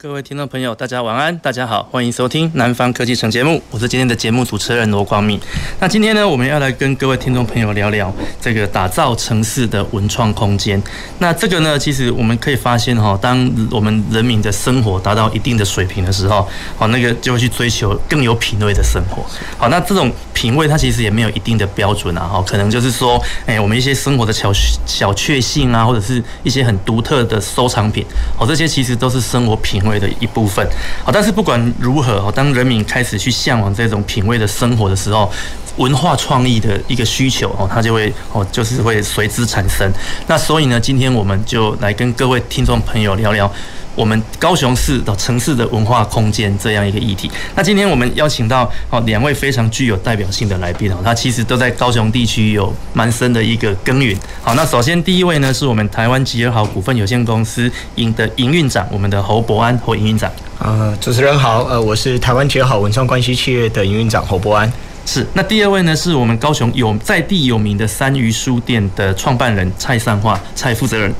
各位听众朋友，大家晚安，大家好，欢迎收听《南方科技城》节目，我是今天的节目主持人罗光敏。那今天呢，我们要来跟各位听众朋友聊聊这个打造城市的文创空间。那这个呢，其实我们可以发现哈，当我们人民的生活达到一定的水平的时候，好，那个就会去追求更有品味的生活。好，那这种品味它其实也没有一定的标准啊，哈，可能就是说，哎，我们一些生活的小小确幸啊，或者是一些很独特的收藏品，好，这些其实都是生活品味的一部分，好，但是不管如何，当人民开始去向往这种品味的生活的时候，文化创意的一个需求哦，它就会哦，就是会随之产生。那所以呢，今天我们就来跟各位听众朋友聊聊。我们高雄市的城市的文化空间这样一个议题。那今天我们邀请到哦两位非常具有代表性的来宾哦，他其实都在高雄地区有蛮深的一个耕耘。好，那首先第一位呢是我们台湾吉尔好股份有限公司营的营运长，我们的侯博安侯营运长。呃，主持人好，呃，我是台湾吉尔好文创关系企业的营运长侯博安。是。那第二位呢是我们高雄有在地有名的三余书店的创办人蔡善化蔡负责人。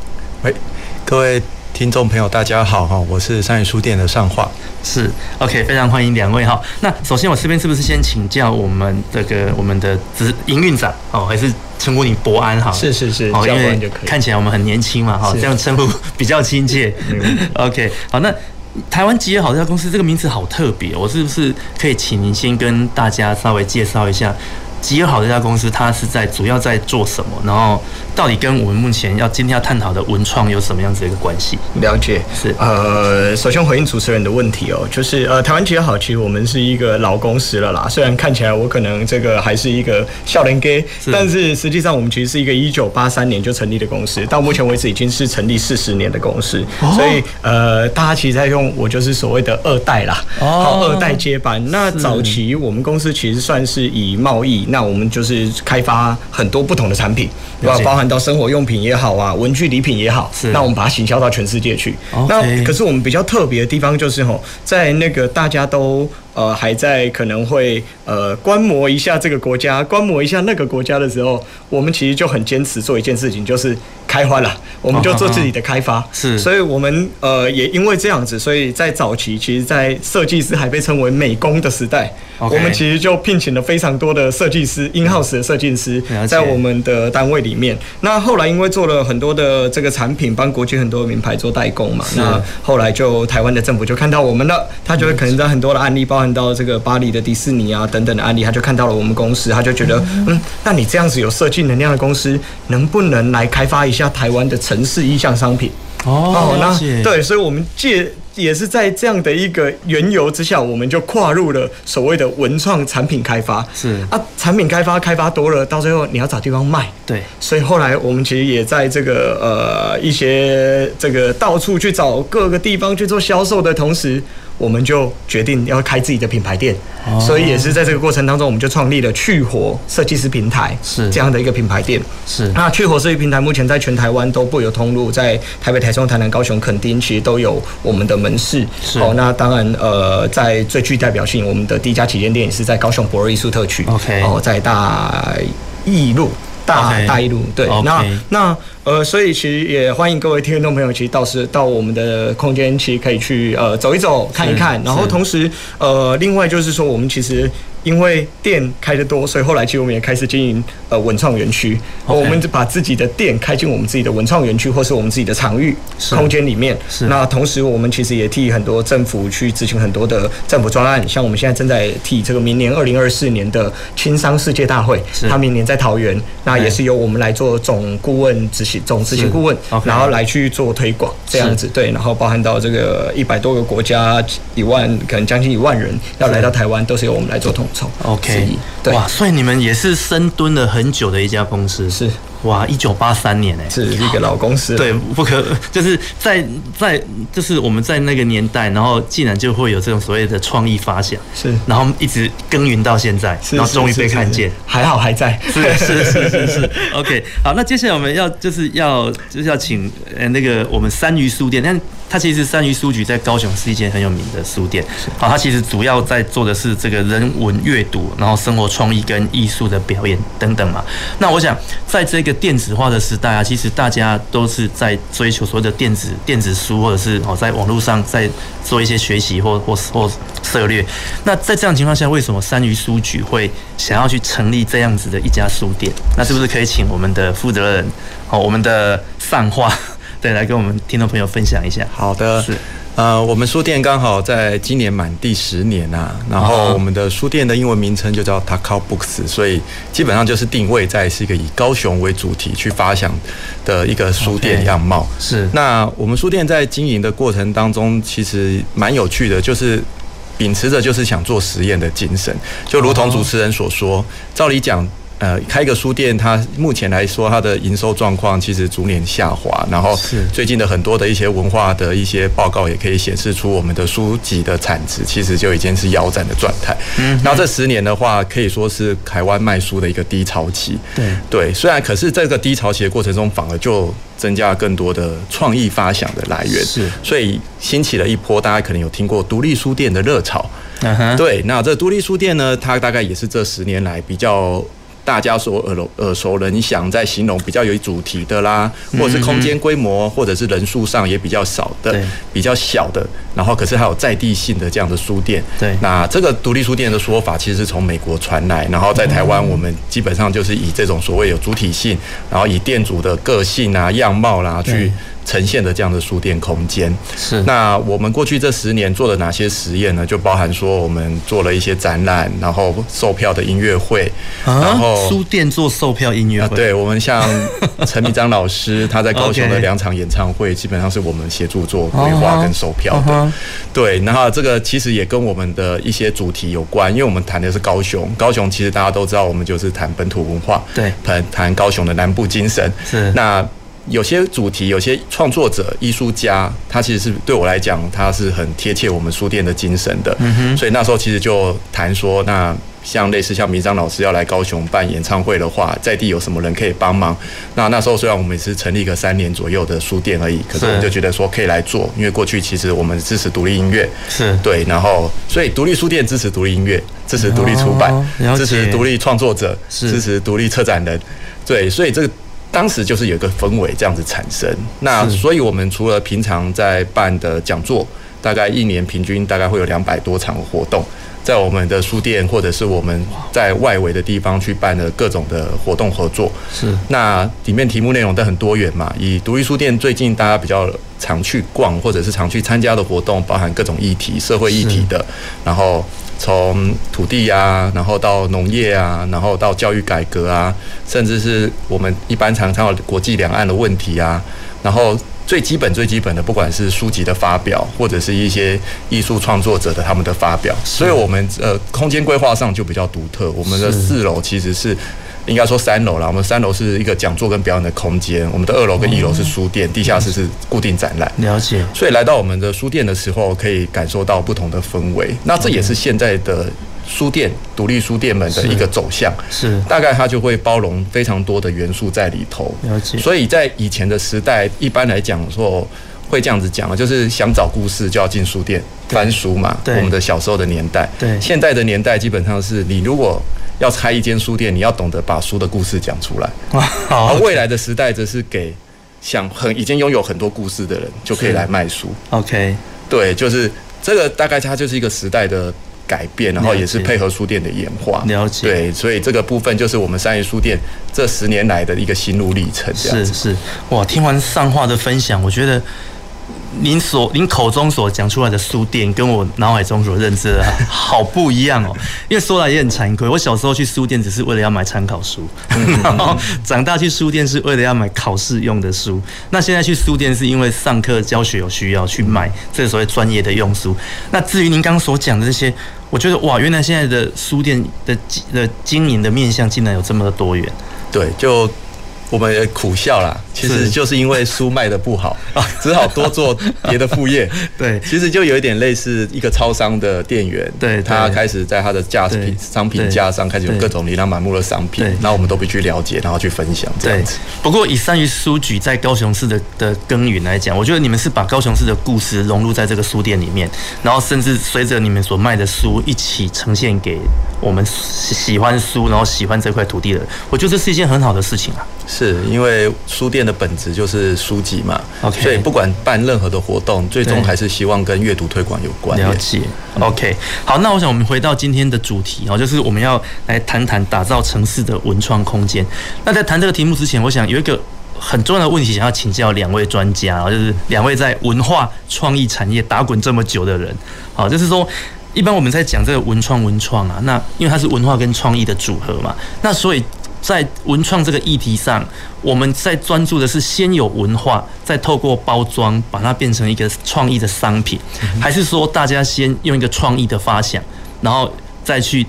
喂，各位。听众朋友，大家好哈，我是三余书店的尚樺，是 OK，非常欢迎两位哈。那首先我这边是不是先请教我们这个我们的执营运长哦，还是称呼你博安哈？是是是，哦，因为看起来我们很年轻嘛哈，这样称呼比较亲切。OK，好，那台湾吉野好这家公司这个名字好特别，我是不是可以请您先跟大家稍微介绍一下？吉尔好这家公司，它是在主要在做什么？然后到底跟我们目前要今天要探讨的文创有什么样子的一个关系？了解是呃，首先回应主持人的问题哦，就是呃，台湾吉尔好，其实我们是一个老公司了啦。虽然看起来我可能这个还是一个少年家，但是实际上我们其实是一个一九八三年就成立的公司，到目前为止已经是成立四十年的公司。所以呃，大家其实在用我就是所谓的二代啦，哦，二代接班。那早期我们公司其实算是以贸易。那我们就是开发很多不同的产品，对吧？包含到生活用品也好啊，文具礼品也好。是。那我们把它行销到全世界去。那可是我们比较特别的地方就是吼，在那个大家都呃还在可能会呃观摩一下这个国家，观摩一下那个国家的时候，我们其实就很坚持做一件事情，就是开花了，我们就做自己的开发。是。所以我们呃也因为这样子，所以在早期，其实，在设计师还被称为美工的时代。我们其实就聘请了非常多的设计师，in-house 的设计师，在我们的单位里面。那后来因为做了很多的这个产品，帮国际很多名牌做代工嘛，那后来就台湾的政府就看到我们了，他就会可能在很多的案例，包含到这个巴黎的迪士尼啊等等的案例，他就看到了我们公司，他就觉得，嗯，那你这样子有设计能量的公司，能不能来开发一下台湾的城市意向商品？哦，那对，所以我们借。也是在这样的一个缘由之下，我们就跨入了所谓的文创产品开发。是啊，产品开发开发多了，到最后你要找地方卖。对，所以后来我们其实也在这个呃一些这个到处去找各个地方去做销售的同时。我们就决定要开自己的品牌店，所以也是在这个过程当中，我们就创立了去活设计师平台，是这样的一个品牌店。是那去活设计平台目前在全台湾都布有通路，在台北、台中、台南、高雄、垦丁，其实都有我们的门市。是哦，那当然呃，在最具代表性，我们的第一家旗舰店也是在高雄博瑞艺术特区。OK，哦，在大义路。大大义路对.那那呃，所以其实也欢迎各位听众朋友，其实到时到我们的空间，其实可以去呃走一走，看一看，然后同时呃，另外就是说，我们其实。因为店开得多，所以后来其实我们也开始经营呃文创园区。我们就把自己的店开进我们自己的文创园区，或是我们自己的场域空间里面。是。那同时，我们其实也替很多政府去执行很多的政府专案，像我们现在正在替这个明年二零二四年的青商世界大会，他明年在桃园，那也是由我们来做总顾问执行总执行顾问然后来去做推广这样子。对，然后包含到这个一百多个国家，一万可能将近一万人要来到台湾，都是由我们来做统。OK，对，哇，所以你们也是深蹲了很久的一家公司，是。哇，一九八三年哎，是一个老公司。对，不可 就是在在就是我们在那个年代，然后竟然就会有这种所谓的创意发想，是，然后一直耕耘到现在，然后终于被看见，还好还在。是是是是是。OK，好，那接下来我们要就是要就是要请呃那个我们三余书店，但它其实三余书局在高雄是一间很有名的书店。好，它其实主要在做的是这个人文阅读，然后生活创意跟艺术的表演等等嘛。那我想在这个个电子化的时代啊，其实大家都是在追求所谓的电子电子书，或者是哦，在网络上在做一些学习或或或策略。那在这样情况下，为什么三余书局会想要去成立这样子的一家书店？那是不是可以请我们的负责人哦，我们的善化对来跟我们听众朋友分享一下？好的，是。呃，我们书店刚好在今年满第十年啊，然后我们的书店的英文名称就叫 Takao Books，所以基本上就是定位在是一个以高雄为主题去发想的一个书店样貌。Okay, 是。那我们书店在经营的过程当中，其实蛮有趣的，就是秉持着就是想做实验的精神，就如同主持人所说，照理讲。呃，开一个书店，它目前来说，它的营收状况其实逐年下滑。然后，最近的很多的一些文化的一些报告也可以显示出，我们的书籍的产值其实就已经是腰斩的状态。嗯，那这十年的话，可以说是台湾卖书的一个低潮期。对对，虽然可是这个低潮期的过程中，反而就增加了更多的创意发想的来源。是，所以兴起了一波，大家可能有听过独立书店的热潮。嗯哼，对，那这独立书店呢，它大概也是这十年来比较。大家所耳熟耳熟能详，在形容比较有主题的啦，或者是空间规模，或者是人数上也比较少的，比较小的，然后可是还有在地性的这样的书店。对，那这个独立书店的说法，其实是从美国传来，然后在台湾，我们基本上就是以这种所谓有主体性，然后以店主的个性啊、样貌啦去。呈现的这样的书店空间是。那我们过去这十年做了哪些实验呢？就包含说我们做了一些展览，然后售票的音乐会，然后书店做售票音乐会。对，我们像 陈明章老师，他在高雄的两场演唱会，基本上是我们协助做规划跟售票的。对，然后这个其实也跟我们的一些主题有关，因为我们谈的是高雄，高雄其实大家都知道，我们就是谈本土文化，对，谈谈高雄的南部精神。是那。有些主题，有些创作者、艺术家，他其实是对我来讲，他是很贴切我们书店的精神的。嗯哼。所以那时候其实就谈说，那像类似像明章老师要来高雄办演唱会的话，在地有什么人可以帮忙？那那时候虽然我们也是成立一个三年左右的书店而已，可是我们就觉得说可以来做，因为过去其实我们支持独立音乐，是对，然后所以独立书店支持独立音乐，支持独立出版，支持独立创作者，支持独立策展人，对，所以这个。当时就是有一个氛围这样子产生，那所以我们除了平常在办的讲座，大概一年平均大概会有两百多场活动，在我们的书店或者是我们在外围的地方去办的各种的活动合作。是，那里面题目内容都很多元嘛。以独立书店最近大家比较常去逛或者是常去参加的活动，包含各种议题、社会议题的，然后。从土地啊，然后到农业啊，然后到教育改革啊，甚至是我们一般常常有国际两岸的问题啊，然后最基本最基本的，不管是书籍的发表，或者是一些艺术创作者的他们的发表，所以我们呃空间规划上就比较独特，我们的四楼其实是。应该说三楼啦，我们三楼是一个讲座跟表演的空间，我们的二楼跟一楼是书店，地下室是固定展览。了解。所以来到我们的书店的时候，可以感受到不同的氛围。那这也是现在的书店、独立书店们的一个走向。是。大概它就会包容非常多的元素在里头。了解。所以在以前的时代，一般来讲说会这样子讲，就是想找故事就要进书店翻书嘛。对。我们的小时候的年代。对。现在的年代基本上是你如果。要开一间书店，你要懂得把书的故事讲出来。而未来的时代，则是给想很已经拥有很多故事的人，就可以来卖书。OK，对，就是这个大概它就是一个时代的改变，然后也是配合书店的演化。了解，对，所以这个部分就是我们三余书店这十年来的一个心路历程。是是，哇，听完上话的分享，我觉得。您所您口中所讲出来的书店，跟我脑海中所认知的 好不一样哦。因为说来也很惭愧，我小时候去书店只是为了要买参考书，然后长大去书店是为了要买考试用的书。那现在去书店是因为上课教学有需要去买这个所谓专业的用书。那至于您刚刚所讲的这些，我觉得哇，原来现在的书店的的经营的面向竟然有这么的多元。对，就。我们苦笑啦，其实就是因为书卖得不好，只好多做别的副业。对，其实就有一点类似一个超商的店员，对，他开始在他的架品商品架上开始有各种琳琅满目的商品，然后我们都必须了解，然后去分享这样子。不过以善于书局在高雄市的的耕耘来讲，我觉得你们是把高雄市的故事融入在这个书店里面，然后甚至随着你们所卖的书一起呈现给我们喜欢书，然后喜欢这块土地的人，我觉得这是一件很好的事情啊。是因为书店的本质就是书籍嘛，OK，所以不管办任何的活动，最终还是希望跟阅读推广有关。了解，OK，好，那我想我们回到今天的主题哦，就是我们要来谈谈打造城市的文创空间。那在谈这个题目之前，我想有一个很重要的问题想要请教两位专家啊，就是两位在文化创意产业打滚这么久的人，好，就是说一般我们在讲这个文创文创啊，那因为它是文化跟创意的组合嘛，那所以。在文创这个议题上，我们在专注的是先有文化，再透过包装把它变成一个创意的商品，还是说大家先用一个创意的发想，然后再去，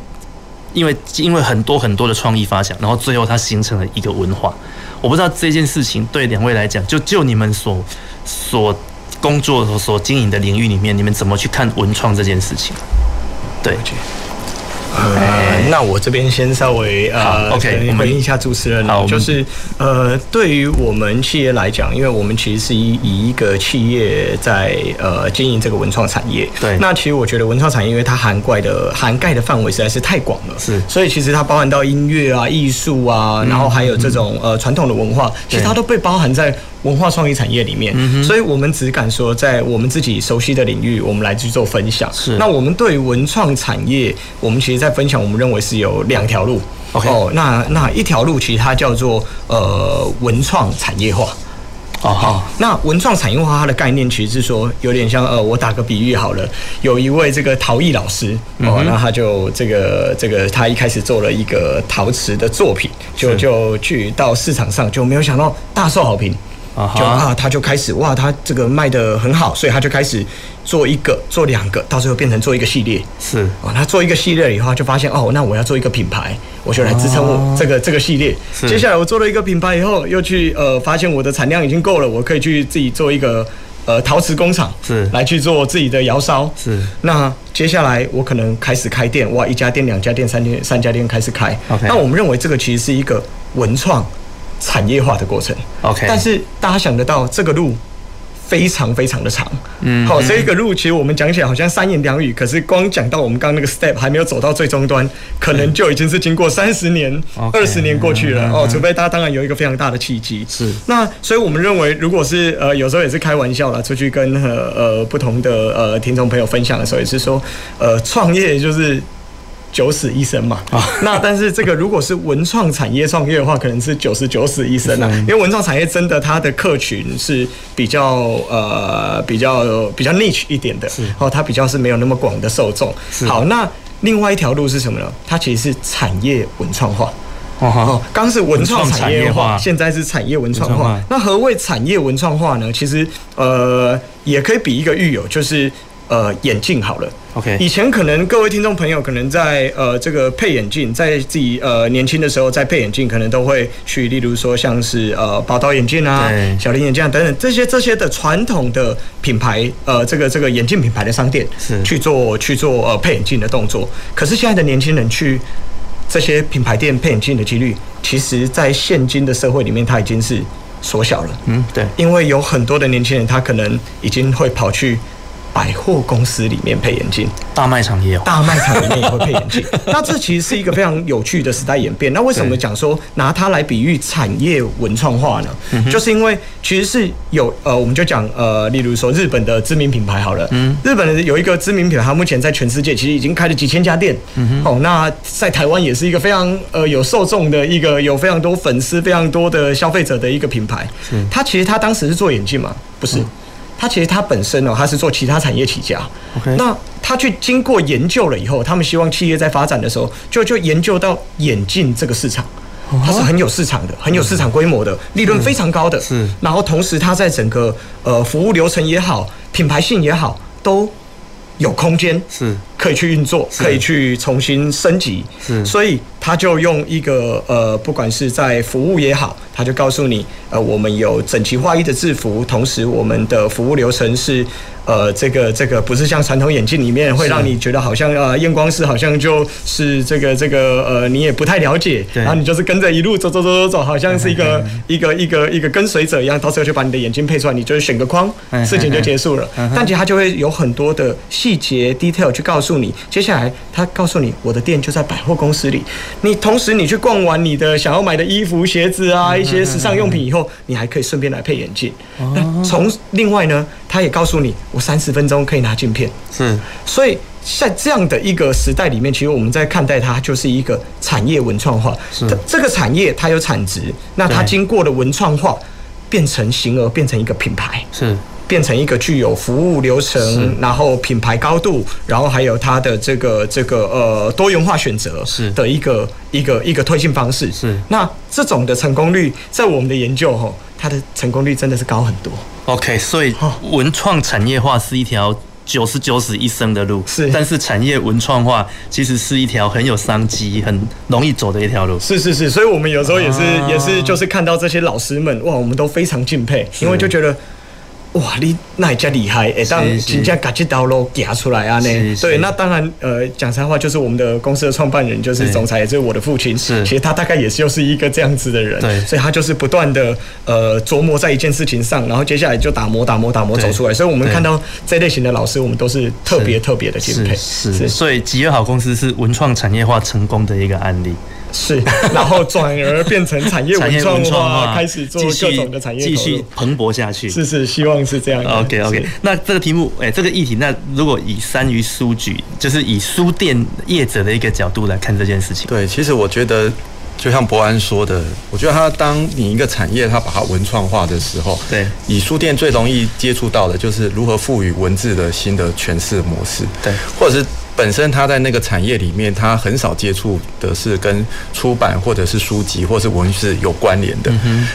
因为因为很多很多的创意发想，然后最后它形成了一个文化。我不知道这件事情对两位来讲，就就你们所所工作所所经营的领域里面，你们怎么去看文创这件事情？对。呃，那我这边先稍微呃，OK，回应一下主持人，就是呃，对于我们企业来讲，因为我们其实是以以一个企业在呃经营这个文创产业，对，那其实我觉得文创产业因为它涵盖的涵盖的范围实在是太广了，是，所以其实它包含到音乐啊、艺术啊，然后还有这种呃传统的文化，其实它都被包含在。文化创意产业里面，嗯、所以我们只敢说在我们自己熟悉的领域，我们来去做分享。是，那我们对于文创产业，我们其实，在分享，我们认为是有两条路。OK，哦，那那一条路其实它叫做呃文创产业化。哦好，那文创产业化它的概念其实是说，有点像呃，我打个比喻好了，有一位这个陶艺老师哦，那他就这个这个他一开始做了一个陶瓷的作品，就就去到市场上，就没有想到大受好评。就啊，他就开始哇，他这个卖的很好，所以他就开始做一个、做两个，到最后变成做一个系列。是啊，他做一个系列以后，就发现哦，那我要做一个品牌，我就来支撑我这个这个系列。接下来我做了一个品牌以后，又去呃发现我的产量已经够了，我可以去自己做一个呃陶瓷工厂，是来去做自己的窑烧。是那接下来我可能开始开店，哇，一家店、两家店、三店、三家店开始开。那我们认为这个其实是一个文创。产业化的过程，OK，但是大家想得到这个路非常非常的长，嗯，好，这个路其实我们讲起来好像三言两语，可是光讲到我们刚刚那个 step 还没有走到最终端，可能就已经是经过三十年、二十年过去了。哦，除非大家当然有一个非常大的契机，是，那所以我们认为，如果是呃有时候也是开玩笑啦，出去跟呃呃不同的呃听众朋友分享的时候，也是说，呃创业就是。九死一生嘛，那但是这个如果是文创产业创业的话，可能是九十九死一生啊，因为文创产业真的它的客群是比较呃比较比较 niche 一点的，然后，它比较是没有那么广的受众。好，那另外一条路是什么呢？它其实是产业文创化。哦，刚是文创产业化，现在是产业文创化。那何谓产业文创化呢？其实呃也可以比一个喻友，就是。呃，眼镜好了，OK。以前可能各位听众朋友可能在呃这个配眼镜，在自己呃年轻的时候在配眼镜，可能都会去，例如说像是呃宝岛眼镜啊、小林眼镜啊等等这些这些的传统的品牌，呃这个这个眼镜品牌的商店是去做去做呃配眼镜的动作。可是现在的年轻人去这些品牌店配眼镜的几率，其实在现今的社会里面，它已经是缩小了。嗯，对，因为有很多的年轻人，他可能已经会跑去。百货公司里面配眼镜，大卖场也有，大卖场里面也会配眼镜。那这其实是一个非常有趣的时代演变。那为什么讲说拿它来比喻产业文创化呢？就是因为其实是有呃，我们就讲呃，例如说日本的知名品牌好了，嗯，日本的有一个知名品牌，它目前在全世界其实已经开了几千家店。嗯哼，哦，那在台湾也是一个非常呃有受众的一个有非常多粉丝、非常多的消费者的一个品牌。嗯，它其实它当时是做眼镜嘛？不是。他其实他本身哦，他是做其他产业起家。OK，那他去经过研究了以后，他们希望企业在发展的时候，就就研究到眼镜这个市场，它是很有市场的，很有市场规模的，利润非常高的。是，然后同时它在整个呃服务流程也好，品牌性也好，都有空间。是可以去运作，可以去重新升级。是，所以他就用一个呃，不管是在服务也好，他就告诉你，呃，我们有整齐划一的制服，同时我们的服务流程是。呃，这个这个不是像传统眼镜里面会让你觉得好像呃验光师好像就是这个这个呃你也不太了解，然后你就是跟着一路走走走走走，好像是一个一个一个一个跟随者一样，到时候就把你的眼睛配出来，你就是选个框，事情就结束了。但其实他就会有很多的细节 detail 去告诉你，接下来他告诉你我的店就在百货公司里，你同时你去逛完你的想要买的衣服、鞋子啊一些时尚用品以后，你还可以顺便来配眼镜。那从另外呢，他也告诉你。我三十分钟可以拿镜片，是，所以在这样的一个时代里面，其实我们在看待它就是一个产业文创化。是，这个产业它有产值，那它经过了文创化，变成形而变成一个品牌，是，变成一个具有服务流程，然后品牌高度，然后还有它的这个这个呃多元化选择是的一个一个一个推进方式。是，那这种的成功率，在我们的研究吼，它的成功率真的是高很多。OK，所以文创产业化是一条九十九死一生的路，是，但是产业文创化其实是一条很有商机、很容易走的一条路。是是是，所以我们有时候也是、啊、也是就是看到这些老师们，哇，我们都非常敬佩，因为就觉得。哇，你那也真厉害！哎，当人家把这条路夹出来啊呢？对，那当然，呃，讲实在话，就是我们的公司的创办人，就是总裁，也就是我的父亲。是，其实他大概也是又是一个这样子的人。对，所以他就是不断的呃琢磨在一件事情上，然后接下来就打磨、打磨、打磨走出来。所以我们看到这类型的老师，我们都是特别特别的敬佩。是，是，所以吉乐好公司是文创产业化成功的一个案例。是，然后转而变成产业文创 化，开始做各种的产业，继续蓬勃下去。是是，希望是这样。OK OK，那这个题目，哎，这个议题，那如果以三余书局，就是以书店业者的一个角度来看这件事情。对，其实我觉得，就像博安说的，我觉得他当你一个产业，他把它文创化的时候，对，以书店最容易接触到的就是如何赋予文字的新的诠释模式，对，或者是。本身他在那个产业里面，他很少接触的是跟出版或者是书籍或者是文字有关联的。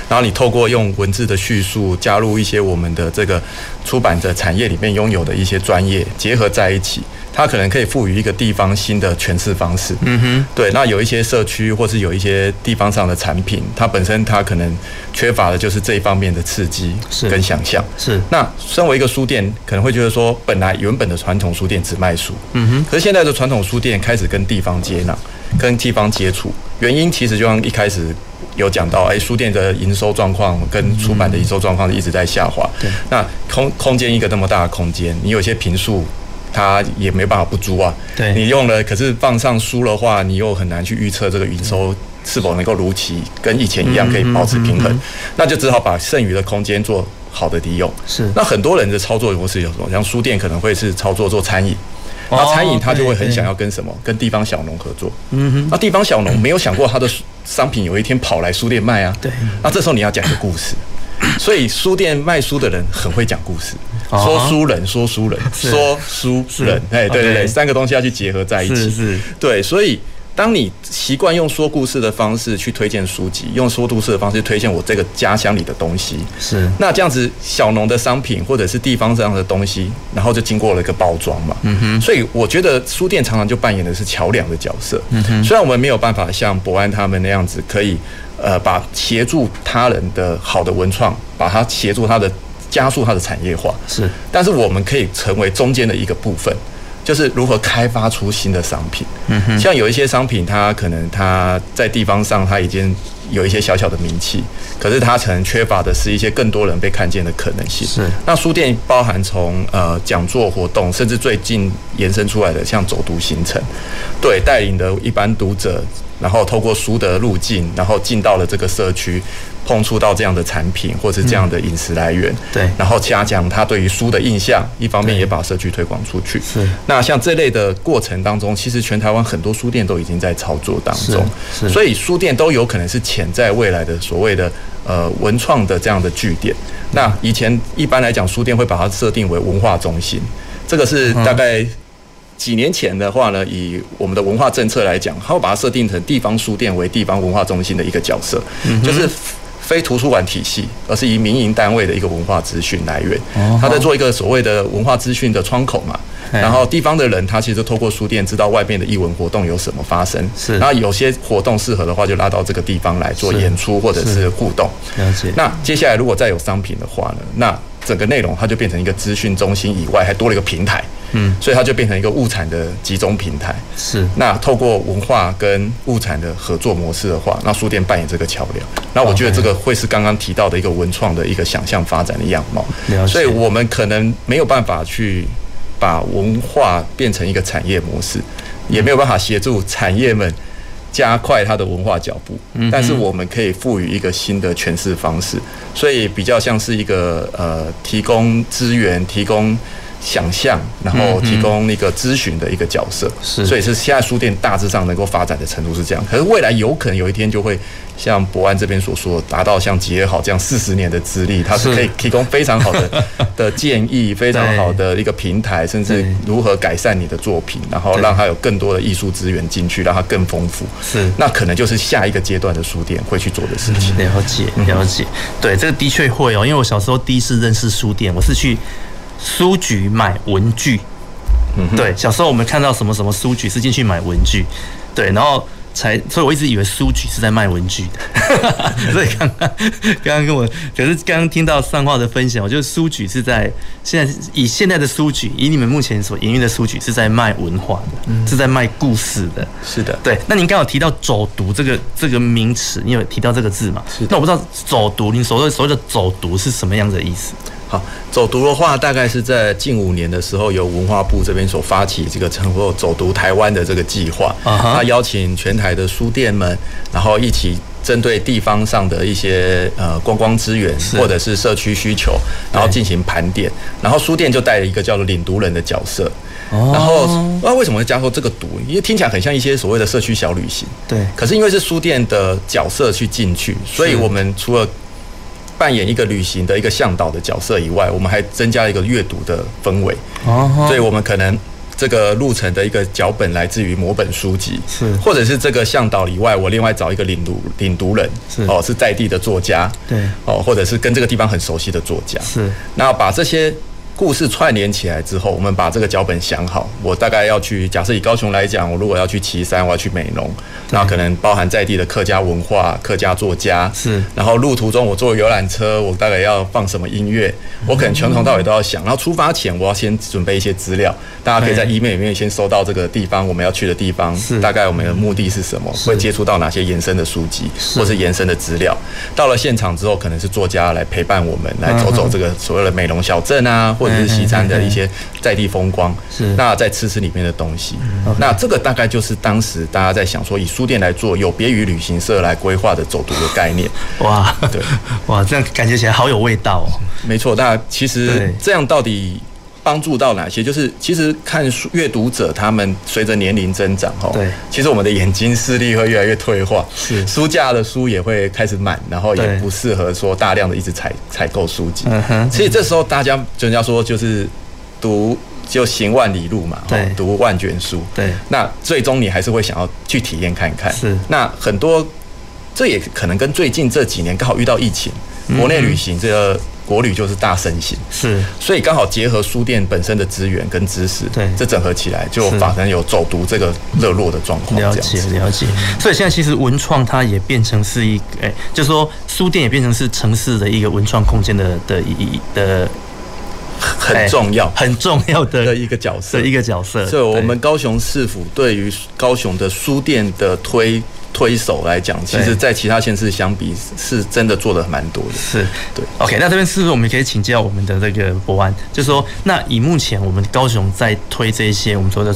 然后你透过用文字的叙述，加入一些我们的这个出版的产业里面拥有的一些专业，结合在一起。它可能可以赋予一个地方新的诠释方式。嗯哼，对。那有一些社区，或是有一些地方上的产品，它本身它可能缺乏的就是这一方面的刺激跟想象。是。那身为一个书店，可能会觉得说，本来原本的传统书店只卖书。嗯哼。可是现在的传统书店开始跟地方接纳，跟地方接触。原因其实就像一开始有讲到，哎，书店的营收状况跟出版的营收状况一直在下滑。对。那空空间一个那么大的空间，你有些平数。它也没办法不租啊。对，你用了，可是放上书的话，你又很难去预测这个营收是否能够如期跟以前一样可以保持平衡，那就只好把剩余的空间做好的利用。是，那很多人的操作模式有什么？像书店可能会是操作做餐饮，那餐饮他就会很想要跟什么？跟地方小农合作。嗯哼，那地方小农没有想过他的商品有一天跑来书店卖啊。对，那这时候你要讲个故事。所以书店卖书的人很会讲故事，说书人说书人说书人，哎，对对对，三个东西要去结合在一起，是是，对。所以当你习惯用说故事的方式去推荐书籍，用说故事的方式推荐我这个家乡里的东西，是那这样子小农的商品或者是地方这样的东西，然后就经过了一个包装嘛，嗯哼。所以我觉得书店常常就扮演的是桥梁的角色，嗯哼。虽然我们没有办法像博安他们那样子可以。呃，把协助他人的好的文创，把它协助他的加速它的产业化是，但是我们可以成为中间的一个部分，就是如何开发出新的商品。嗯哼，像有一些商品，它可能它在地方上它已经有一些小小的名气，可是它可能缺乏的是一些更多人被看见的可能性。是，那书店包含从呃讲座活动，甚至最近延伸出来的像走读行程，对，带领的一般读者。然后透过书的路径，然后进到了这个社区，碰触到这样的产品或是这样的饮食来源，对，然后加强他对于书的印象，一方面也把社区推广出去。是，那像这类的过程当中，其实全台湾很多书店都已经在操作当中，是，所以书店都有可能是潜在未来的所谓的呃文创的这样的据点。那以前一般来讲，书店会把它设定为文化中心，这个是大概。几年前的话呢，以我们的文化政策来讲，他会把它设定成地方书店为地方文化中心的一个角色，嗯、就是非图书馆体系，而是以民营单位的一个文化资讯来源。他在做一个所谓的文化资讯的窗口嘛。然后地方的人他其实透过书店知道外面的艺文活动有什么发生，是，然后有些活动适合的话就拉到这个地方来做演出或者是互动。了解。那接下来如果再有商品的话呢，那整个内容它就变成一个资讯中心以外，还多了一个平台。嗯，所以它就变成一个物产的集中平台。是，那透过文化跟物产的合作模式的话，那书店扮演这个桥梁。那我觉得这个会是刚刚提到的一个文创的一个想象发展的样貌。所以我们可能没有办法去把文化变成一个产业模式，也没有办法协助产业们加快它的文化脚步。嗯。但是我们可以赋予一个新的诠释方式，所以比较像是一个呃，提供资源，提供。想象，然后提供那个咨询的一个角色，是，所以是现在书店大致上能够发展的程度是这样。可是未来有可能有一天就会像博安这边所说，达到像吉野好这样四十年的资历，它是可以提供非常好的 的建议，非常好的一个平台，甚至如何改善你的作品，然后让它有更多的艺术资源进去，让它更丰富。是，那可能就是下一个阶段的书店会去做的事情。了解，了解。对，这个的确会哦，因为我小时候第一次认识书店，我是去。书局买文具，嗯，对，小时候我们看到什么什么书局是进去买文具，对，然后才，所以我一直以为书局是在卖文具的，所以刚刚刚刚跟我，可是刚刚听到上话的分享，我觉得书局是在现在以现在的书局，以你们目前所营运的书局是在卖文化的，嗯，是在卖故事的，是的，对。那您刚好提到走读这个这个名词，你有提到这个字吗？是。那我不知道走读，您所谓所谓的走读是什么样的意思？好，走读的话，大概是在近五年的时候，由文化部这边所发起这个称作“走读台湾”的这个计划。他邀请全台的书店们，然后一起针对地方上的一些呃观光资源或者是社区需求，然后进行盘点。然后书店就带了一个叫做领读人的角色。然后那为什么会加入这个读？因为听起来很像一些所谓的社区小旅行。对。可是因为是书店的角色去进去，所以我们除了扮演一个旅行的一个向导的角色以外，我们还增加了一个阅读的氛围。哦，所以我们可能这个路程的一个脚本来自于某本书籍，是，或者是这个向导以外，我另外找一个领读领读人，是。哦，是在地的作家，对，哦，或者是跟这个地方很熟悉的作家，是，那把这些。故事串联起来之后，我们把这个脚本想好。我大概要去，假设以高雄来讲，我如果要去岐山，我要去美浓，那可能包含在地的客家文化、客家作家。是。然后路途中我坐游览车，我大概要放什么音乐？我可能从头到尾都要想。然后出发前，我要先准备一些资料。大家可以在 email 里面先收到这个地方我们要去的地方，是大概我们的目的是什么？会接触到哪些延伸的书籍，或是延伸的资料？到了现场之后，可能是作家来陪伴我们，来走走这个所谓的美浓小镇啊。或者是西餐的一些在地风光，是。那在吃吃里面的东西，那这个大概就是当时大家在想说，以书店来做，有别于旅行社来规划的走读的概念。哇，对，哇，这样感觉起来好有味道哦。没错，那其实这样到底帮助到哪些？就是其实看书阅读者他们随着年龄增长，哈，对，其实我们的眼睛视力会越来越退化，是书架的书也会开始满，然后也不适合说大量的一直采采购书籍。嗯哼，所以这时候大家人家说就是。读就行万里路嘛，对，读万卷书，对，那最终你还是会想要去体验看看。是，那很多，这也可能跟最近这几年刚好遇到疫情，国内旅行这个国旅就是大盛行，是，所以刚好结合书店本身的资源跟知识，对，这整合起来就反正有走读这个热络的状况。了解，了解。所以现在其实文创它也变成是一个，哎，就是说书店也变成是城市的一个文创空间的的一的。很重要，很重要的一个角色，一个角色。所以，我们高雄市府对于高雄的书店的推推手来讲，其实，在其他县市相比，是真的做的蛮多的。是对。OK，那这边是不是我们可以请教我们的这个博安，就是说，那以目前我们高雄在推这些我们说的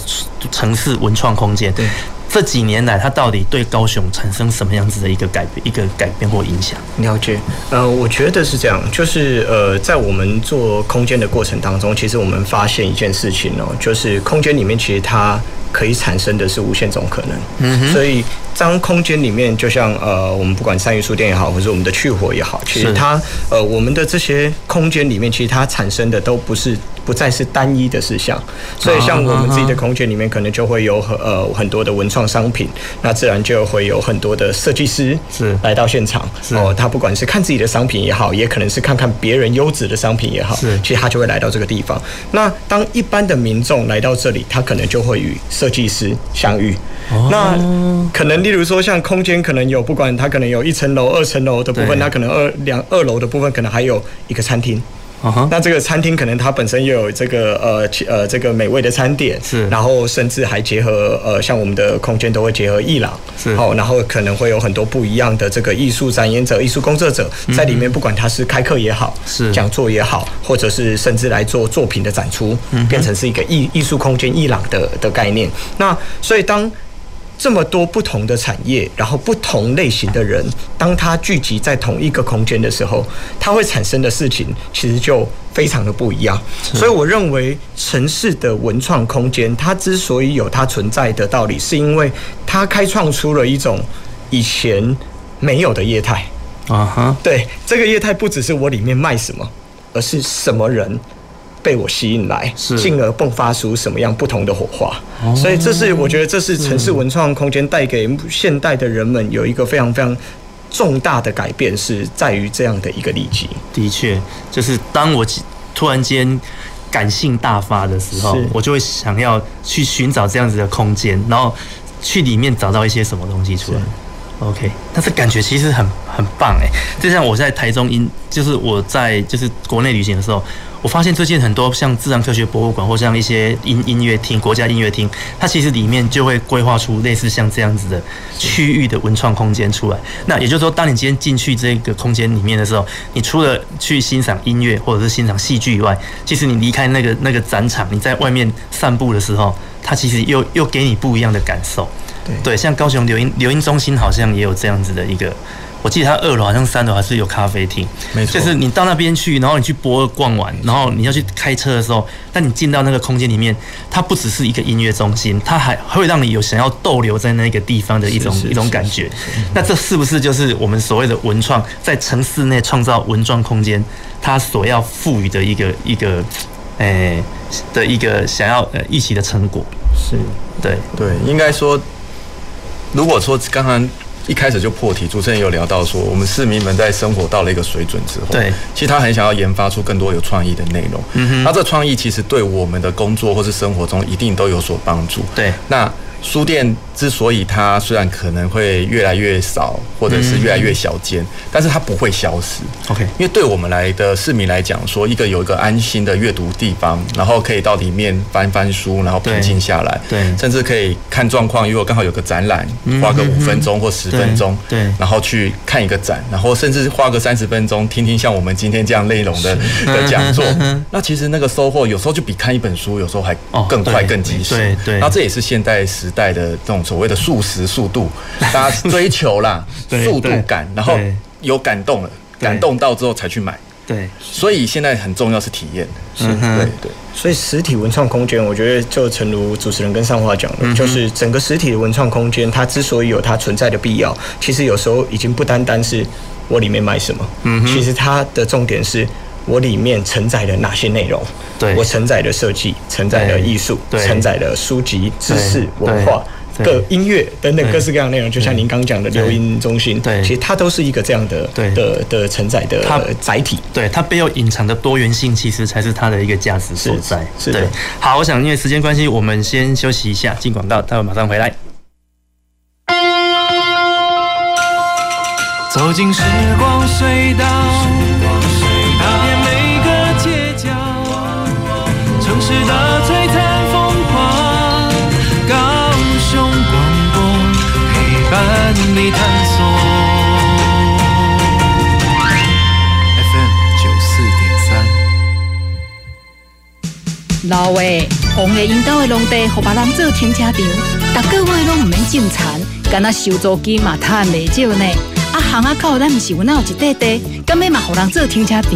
城市文创空间，对。这几年来，它到底对高雄产生什么样子的一个改变、一个改变或影响？了解，呃，我觉得是这样，就是呃，在我们做空间的过程当中，其实我们发现一件事情哦，就是空间里面其实它可以产生的是无限种可能。嗯，所以当空间里面，就像呃，我们不管三余书店也好，或者我们的去火也好，其实它呃，我们的这些空间里面，其实它产生的都不是。不再是单一的事项，所以像我们自己的空间里面，可能就会有很呃很多的文创商品，那自然就会有很多的设计师是来到现场哦。他不管是看自己的商品也好，也可能是看看别人优质的商品也好，是其实他就会来到这个地方。那当一般的民众来到这里，他可能就会与设计师相遇。那可能例如说，像空间可能有不管他可能有一层楼、二层楼的部分，它可能二两二楼的部分可能还有一个餐厅。Uh huh. 那这个餐厅可能它本身又有这个呃呃这个美味的餐点，是，然后甚至还结合呃像我们的空间都会结合艺廊，是，好，然后可能会有很多不一样的这个艺术展演者、艺术工作者在里面，不管他是开课也好，是讲座也好，或者是甚至来做作品的展出，变成是一个艺艺术空间艺廊的的概念。那所以当。这么多不同的产业，然后不同类型的人，当他聚集在同一个空间的时候，它会产生的事情其实就非常的不一样。所以我认为城市的文创空间，它之所以有它存在的道理，是因为它开创出了一种以前没有的业态。啊哈，对，这个业态不只是我里面卖什么，而是什么人。被我吸引来，进而迸发出什么样不同的火花？所以这是我觉得这是城市文创空间带给现代的人们有一个非常非常重大的改变，是在于这样的一个利基。的确，就是当我突然间感性大发的时候，我就会想要去寻找这样子的空间，然后去里面找到一些什么东西出来。OK，但是感觉其实很很棒哎，就像我在台中因，就是我在就是国内旅行的时候。我发现最近很多像自然科学博物馆或像一些音音乐厅、国家音乐厅，它其实里面就会规划出类似像这样子的区域的文创空间出来。那也就是说，当你今天进去这个空间里面的时候，你除了去欣赏音乐或者是欣赏戏剧以外，其实你离开那个那个展场，你在外面散步的时候，它其实又又给你不一样的感受。对，对，像高雄流音流音中心好像也有这样子的一个。我记得它二楼好像三楼还是有咖啡厅，没错，就是你到那边去，然后你去驳二逛完，然后你要去开车的时候，但你进到那个空间里面，它不只是一个音乐中心，它还会让你有想要逗留在那个地方的一种一种感觉。那这是不是就是我们所谓的文创在城市内创造文创空间，它所要赋予的一个一个诶、欸、的一个想要呃一起的成果？是对对，应该说，如果说刚刚。一开始就破题，主持人有聊到说，我们市民们在生活到了一个水准之后，对，其实他很想要研发出更多有创意的内容。嗯哼，那这创意其实对我们的工作或是生活中一定都有所帮助。对，那书店。之所以它虽然可能会越来越少，或者是越来越小间，但是它不会消失。OK，因为对我们来的市民来讲，说一个有一个安心的阅读地方，然后可以到里面翻翻书，然后平静下来，对，甚至可以看状况。如果刚好有个展览，花个五分钟或十分钟，对，然后去看一个展，然后甚至花个三十分钟听听像我们今天这样内容的 的讲座，那其实那个收获有时候就比看一本书有时候还更快更及时。对对，那这也是现代时代的这种。所谓的速食速度，大家追求啦，速度感，然后有感动了，感动到之后才去买。对，所以现在很重要是体验。是，对对。所以实体文创空间，我觉得就诚如主持人跟上话讲的，就是整个实体的文创空间，它之所以有它存在的必要，其实有时候已经不单单是我里面卖什么，嗯，其实它的重点是我里面承载了哪些内容，对，我承载的设计，承载的艺术，承载的书籍、知识、文化。各音乐等等各式各样的内容，就像您刚讲的流音中心，对，其实它都是一个这样的的的承载的载体。对，它背后隐藏的多元性，其实才是它的一个价值所在。是的。好，我想因为时间关系，我们先休息一下，进广告，待会马上回来。走进时光隧道，城市的璀璨。你探索 FM 九四点三。老魏，红的引导的农地，和别人做停车场，逐个月拢唔免种田，干那收租金嘛，赚未少呢。啊，巷仔口咱毋是有那有一块地，干咩嘛，互人做停车场？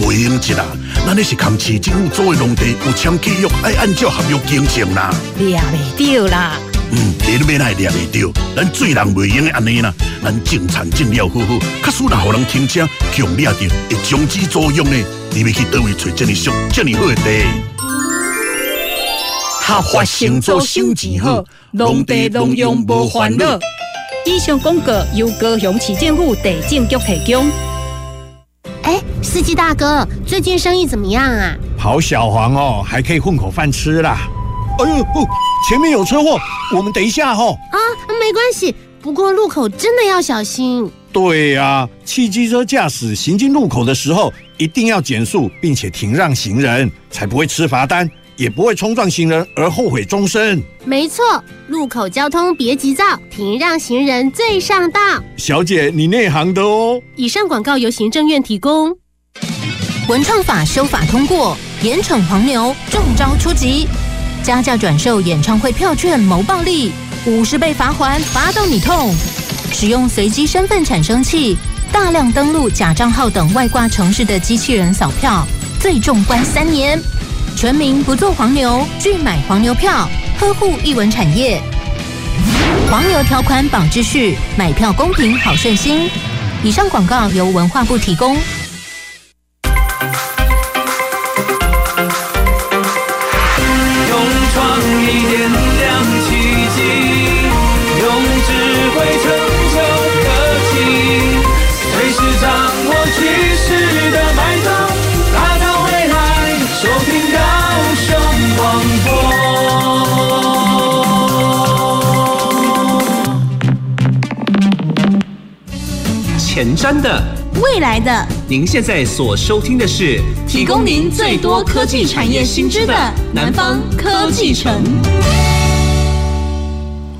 不用急啦。咱那是扛市政府做的农地有签契约，爱按照合约经营啦。抓袂到啦！嗯，你都免来抓袂到，咱做人袂用的安尼啦。咱种田种了好好，假使若互人停车强掠着，会终止作用呢。你要去倒位找这么俗、这么好的地？合法生做收钱好，农地农用无烦恼。以上广告由高雄市政府地政局提供。哎，司机大哥，最近生意怎么样啊？跑小黄哦，还可以混口饭吃啦。哎呦，前面有车祸，我们等一下哈、哦。啊，没关系，不过路口真的要小心。对呀、啊，汽机车驾驶行经路口的时候，一定要减速，并且停让行人，才不会吃罚单。也不会冲撞行人而后悔终身。没错，路口交通别急躁，停让行人最上道。小姐，你内行的哦。以上广告由行政院提供。文创法修法通过，严惩黄牛，重招出击。加价转售演唱会票券谋暴利，五十倍罚锾，罚到你痛。使用随机身份产生器，大量登录假账号等外挂城市的机器人扫票，最重关三年。全民不做黄牛，拒买黄牛票，呵护艺文产业。黄牛条款保秩序，买票公平好顺心。以上广告由文化部提供。用创意点亮奇迹，用智慧成就科技，随时掌握趋势的脉动，打造未来手臂。前瞻的，未来的，您现在所收听的是提供您最多科技产业新知的南方科技城。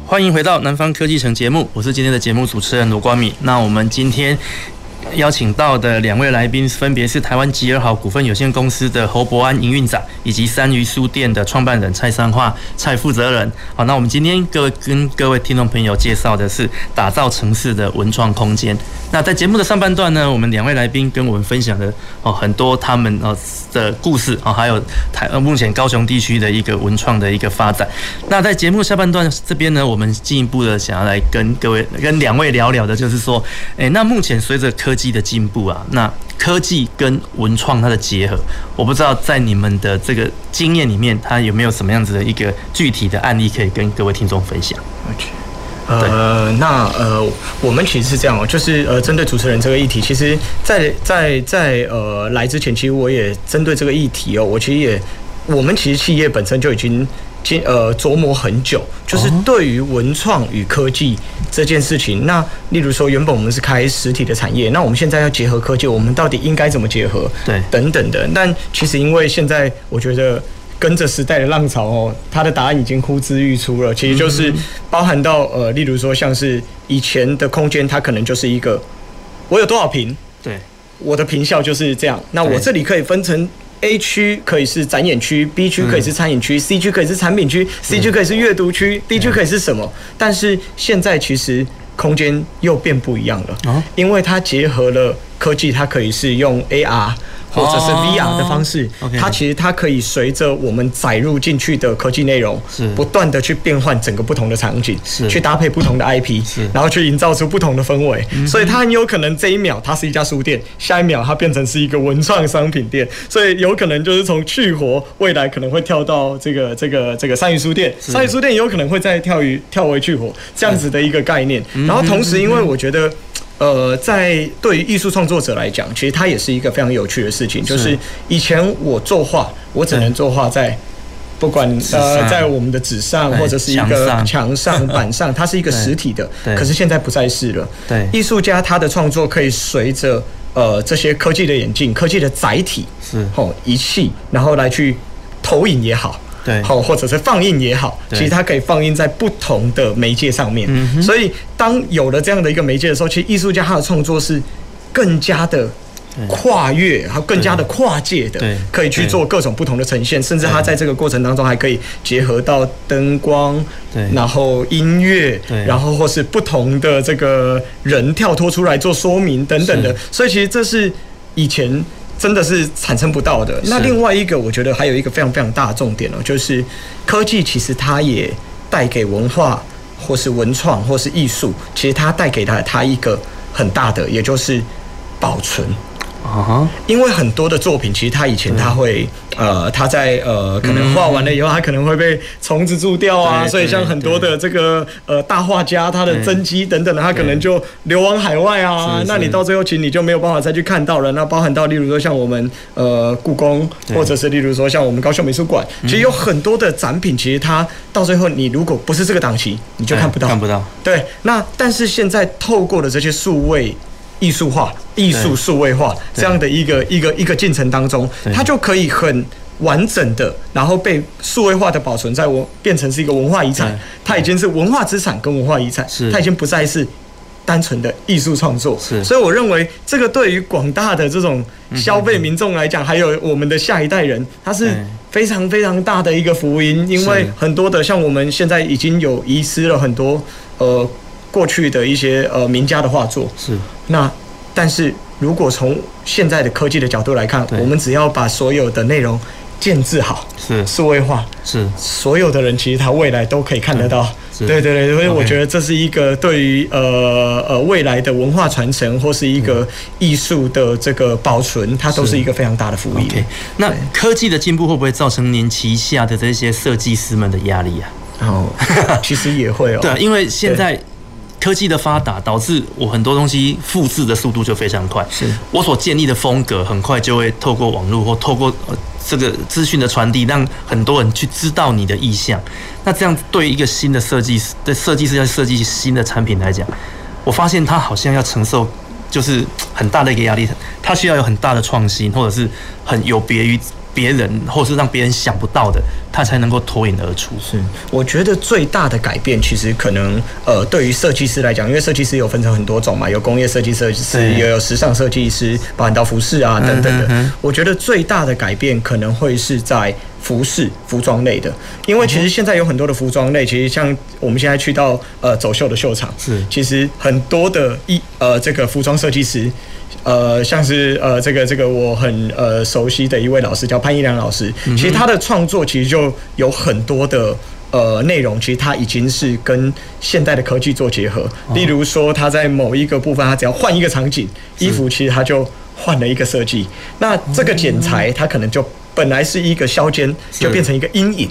欢迎回到南方科技城节目，我是今天的节目主持人罗光敏。那我们今天。邀请到的两位来宾分别是台湾吉尔好股份有限公司的侯伯安营运长，以及三余书店的创办人蔡三化蔡负责人。好，那我们今天各位跟各位听众朋友介绍的是打造城市的文创空间。那在节目的上半段呢，我们两位来宾跟我们分享的哦很多他们哦的故事啊，还有台呃目前高雄地区的一个文创的一个发展。那在节目下半段这边呢，我们进一步的想要来跟各位跟两位聊聊的，就是说，诶，那目前随着技的进步啊，那科技跟文创它的结合，我不知道在你们的这个经验里面，它有没有什么样子的一个具体的案例可以跟各位听众分享？OK，呃，那呃，我们其实是这样哦，就是呃，针对主持人这个议题，其实在，在在在呃来之前，其实我也针对这个议题哦，我其实也，我们其实企业本身就已经。呃，琢磨很久，就是对于文创与科技这件事情。那例如说，原本我们是开实体的产业，那我们现在要结合科技，我们到底应该怎么结合？对，等等的。但其实因为现在，我觉得跟着时代的浪潮哦，它的答案已经呼之欲出了。其实就是包含到呃，例如说，像是以前的空间，它可能就是一个我有多少平，对，我的平效就是这样。那我这里可以分成。A 区可以是展演区，B 区可以是餐饮区，嗯，C 区可以是产品区，C 区可以是阅读区，D 区可以是什么？但是现在其实空间又变不一样了，因为它结合了科技，它可以是用 AR。或者是 VR 的方式，它其实它可以随着我们载入进去的科技内容，是。不断的去变换整个不同的场景，是。去搭配不同的 IP，是。然后去营造出不同的氛围，所以它很有可能这一秒它是一家书店，下一秒它变成是一个文创商品店，所以有可能就是从去活未来可能会跳到这个这个这个三余书店，三余书店也有可能会再跳于跳回去活这样子的一个概念，然后同时因为我觉得。呃，在对于艺术创作者来讲，其实它也是一个非常有趣的事情。就是以前我作画，我只能作画在不管呃在我们的纸上或者是一个墙上 板上，它是一个实体的。可是现在不再是了。对，艺术家他的创作可以随着呃这些科技的演进，科技的载体是哦仪器，然后来去投影也好。对，好，或者是放映也好，其实它可以放映在不同的媒介上面。所以，当有了这样的一个媒介的时候，其实艺术家他的创作是更加的跨越，还有更加的跨界的，可以去做各种不同的呈现。甚至他在这个过程当中还可以结合到灯光，然后音乐，然后或是不同的这个人跳脱出来做说明等等的。所以，其实这是以前。真的是产生不到的。那另外一个，我觉得还有一个非常非常大的重点哦，就是科技其实它也带给文化或是文创或是艺术，其实它带给它它一个很大的，也就是保存。啊哈，因为很多的作品，其实他以前他会呃，他在呃，可能画完了以后，他可能会被虫子蛀掉啊，所以像很多的这个呃大画家，他的真迹等等的，他可能就流亡海外啊。那你到最后其实你就没有办法再去看到了。那包含到例如说像我们呃故宫，或者是例如说像我们高雄美术馆，其实有很多的展品，其实它到最后你如果不是这个档期，你就看不到，看不到。对，那但是现在透过了这些数位。艺术化、艺术数位化这样的一个一个一个进程当中，它就可以很完整的，然后被数位化的保存在我变成是一个文化遗产，它已经是文化资产跟文化遗产，它已经不再是单纯的艺术创作。所以我认为这个对于广大的这种消费民众来讲，还有我们的下一代人，它是非常非常大的一个福音，因为很多的像我们现在已经有遗失了很多呃。过去的一些呃名家的画作。是。那，但是如果从现在的科技的角度来看，我们只要把所有的内容建置好，是。数位化，是。所有的人其实他未来都可以看得到。对对对，所以我觉得这是一个对于呃呃未来的文化传承或是一个艺术的这个保存，它都是一个非常大的福利。Okay, 那科技的进步会不会造成您旗下的这些设计师们的压力啊？哦，其实也会哦。对，因为现在。科技的发达导致我很多东西复制的速度就非常快，是我所建立的风格很快就会透过网络或透过呃这个资讯的传递，让很多人去知道你的意向。那这样对一个新的设计师的设计师要设计新的产品来讲，我发现他好像要承受就是很大的一个压力，他需要有很大的创新，或者是很有别于。别人，或是让别人想不到的，他才能够脱颖而出。是，我觉得最大的改变，其实可能，呃，对于设计师来讲，因为设计师有分成很多种嘛，有工业设计设计师，也有时尚设计师，包含到服饰啊等等的。嗯、哼哼我觉得最大的改变可能会是在服饰、服装类的，因为其实现在有很多的服装类，其实像我们现在去到呃走秀的秀场，是，其实很多的一呃这个服装设计师。呃，像是呃，这个这个我很呃熟悉的一位老师叫潘一良老师，其实他的创作其实就有很多的呃内容，其实他已经是跟现代的科技做结合。例如说，他在某一个部分，他只要换一个场景，衣服其实他就换了一个设计。那这个剪裁，它可能就本来是一个削尖，就变成一个阴影。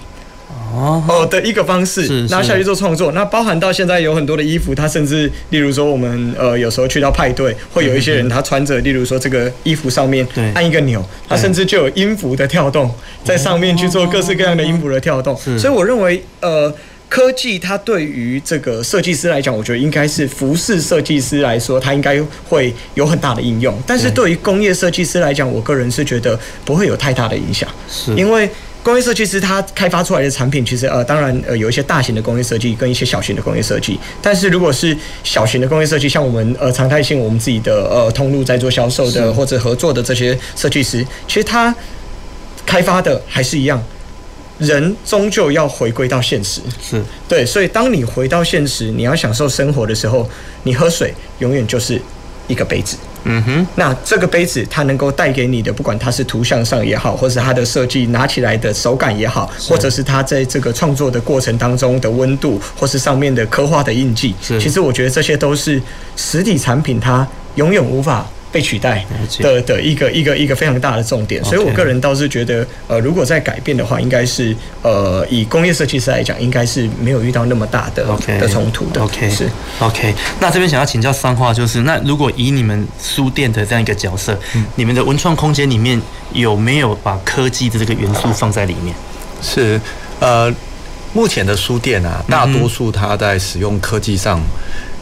哦的一个方式，然后下去做创作。那包含到现在有很多的衣服，它甚至，例如说我们呃有时候去到派对，会有一些人他穿着，例如说这个衣服上面按一个钮，它甚至就有音符的跳动在上面去做各式各样的音符的跳动。所以我认为，呃，科技它对于这个设计师来讲，我觉得应该是服饰设计师来说，它应该会有很大的应用。但是对于工业设计师来讲，我个人是觉得不会有太大的影响，是因为。工业设计师他开发出来的产品，其实呃，当然呃，有一些大型的工业设计跟一些小型的工业设计。但是如果是小型的工业设计，像我们呃常态性我们自己的呃通路在做销售的或者合作的这些设计师，其实他开发的还是一样，人终究要回归到现实。是对，所以当你回到现实，你要享受生活的时候，你喝水永远就是一个杯子。嗯哼，那这个杯子它能够带给你的，不管它是图像上也好，或是它的设计拿起来的手感也好，或者是它在这个创作的过程当中的温度，或是上面的刻画的印记，其实我觉得这些都是实体产品它永远无法。被取代的的一个一个一个非常大的重点，所以我个人倒是觉得，呃，如果在改变的话，应该是呃，以工业设计师来讲，应该是没有遇到那么大的的冲突的。OK，是 OK。那这边想要请教三话，就是那如果以你们书店的这样一个角色，你们的文创空间里面有没有把科技的这个元素放在里面？是，呃，目前的书店啊，大多数它在使用科技上。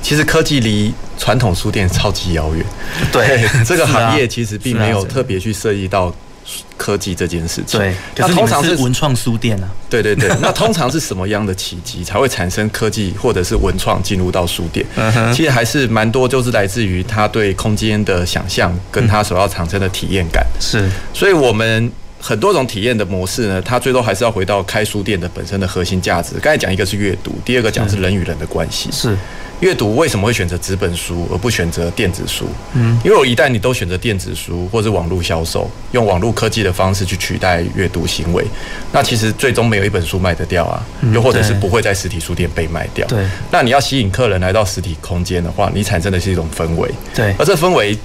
其实科技离传统书店超级遥远，对这个行业其实并没有特别去涉及到科技这件事情。对，那通常是文创书店啊。对对对，那通常是什么样的契机才会产生科技或者是文创进入到书店？其实还是蛮多，就是来自于他对空间的想象跟他所要产生的体验感。是，所以我们。很多种体验的模式呢，它最终还是要回到开书店的本身的核心价值。刚才讲一个是阅读，第二个讲是人与人的关系。是阅读为什么会选择纸本书而不选择电子书？嗯，因为我一旦你都选择电子书或者网络销售，用网络科技的方式去取代阅读行为，那其实最终没有一本书卖得掉啊，又或者是不会在实体书店被卖掉。对，那你要吸引客人来到实体空间的话，你产生的是一种氛围。对，而这氛围。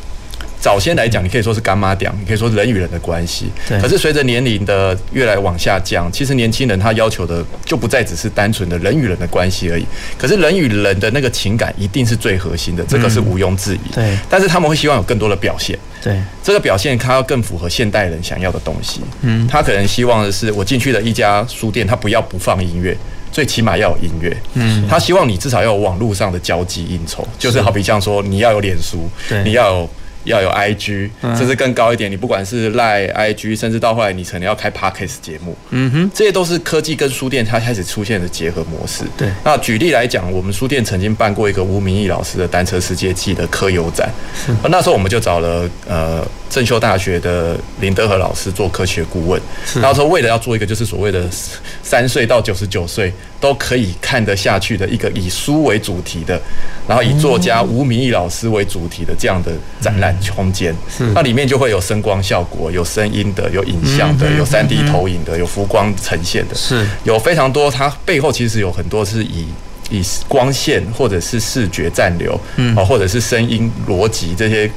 早先来讲，你可以说是干妈屌，你可以说人与人的关系。可是随着年龄的越来往下降，其实年轻人他要求的就不再只是单纯的人与人的关系而已。可是人与人的那个情感一定是最核心的，这个是毋庸置疑。对。但是他们会希望有更多的表现。对。这个表现，他要更符合现代人想要的东西。嗯。他可能希望的是，我进去的一家书店，他不要不放音乐，最起码要有音乐。嗯。他希望你至少要有网络上的交际应酬，就是好比像说，你要有脸书，对，你要有。要有 IG，甚至更高一点。你不管是 Line、IG，甚至到后来你可能要开 Podcast 节目，嗯哼，这些都是科技跟书店它开始出现的结合模式。对，那举例来讲，我们书店曾经办过一个吴明义老师的单车世界记的科游展，那时候我们就找了呃。正修大学的林德和老师做科学顾问，然后说为了要做一个就是所谓的三岁到九十九岁都可以看得下去的一个以书为主题的，然后以作家吴明义老师为主题的这样的展览空间。那里面就会有声光效果、有声音的、有影像的、有三 D 投影的、有浮光呈现的，是有非常多。它背后其实有很多是以以光线或者是视觉暂留，嗯，或者是声音逻辑这些。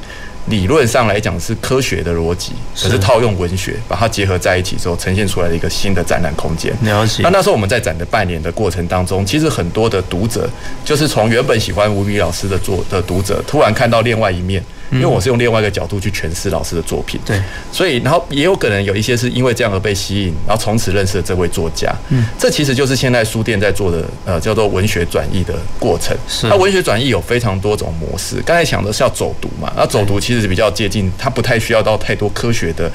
理论上来讲是科学的逻辑，可是套用文学，把它结合在一起之后，呈现出来的一个新的展览空间。了解。那那时候我们在展的半年的过程当中，其实很多的读者，就是从原本喜欢吴宇老师的作的读者，突然看到另外一面。因为我是用另外一个角度去诠释老师的作品，对，所以然后也有可能有一些是因为这样而被吸引，然后从此认识了这位作家。嗯，这其实就是现在书店在做的，呃，叫做文学转译的过程。是，那文学转译有非常多种模式。刚才讲的是要走读嘛，那走读其实是比较接近，它不太需要到太多科学的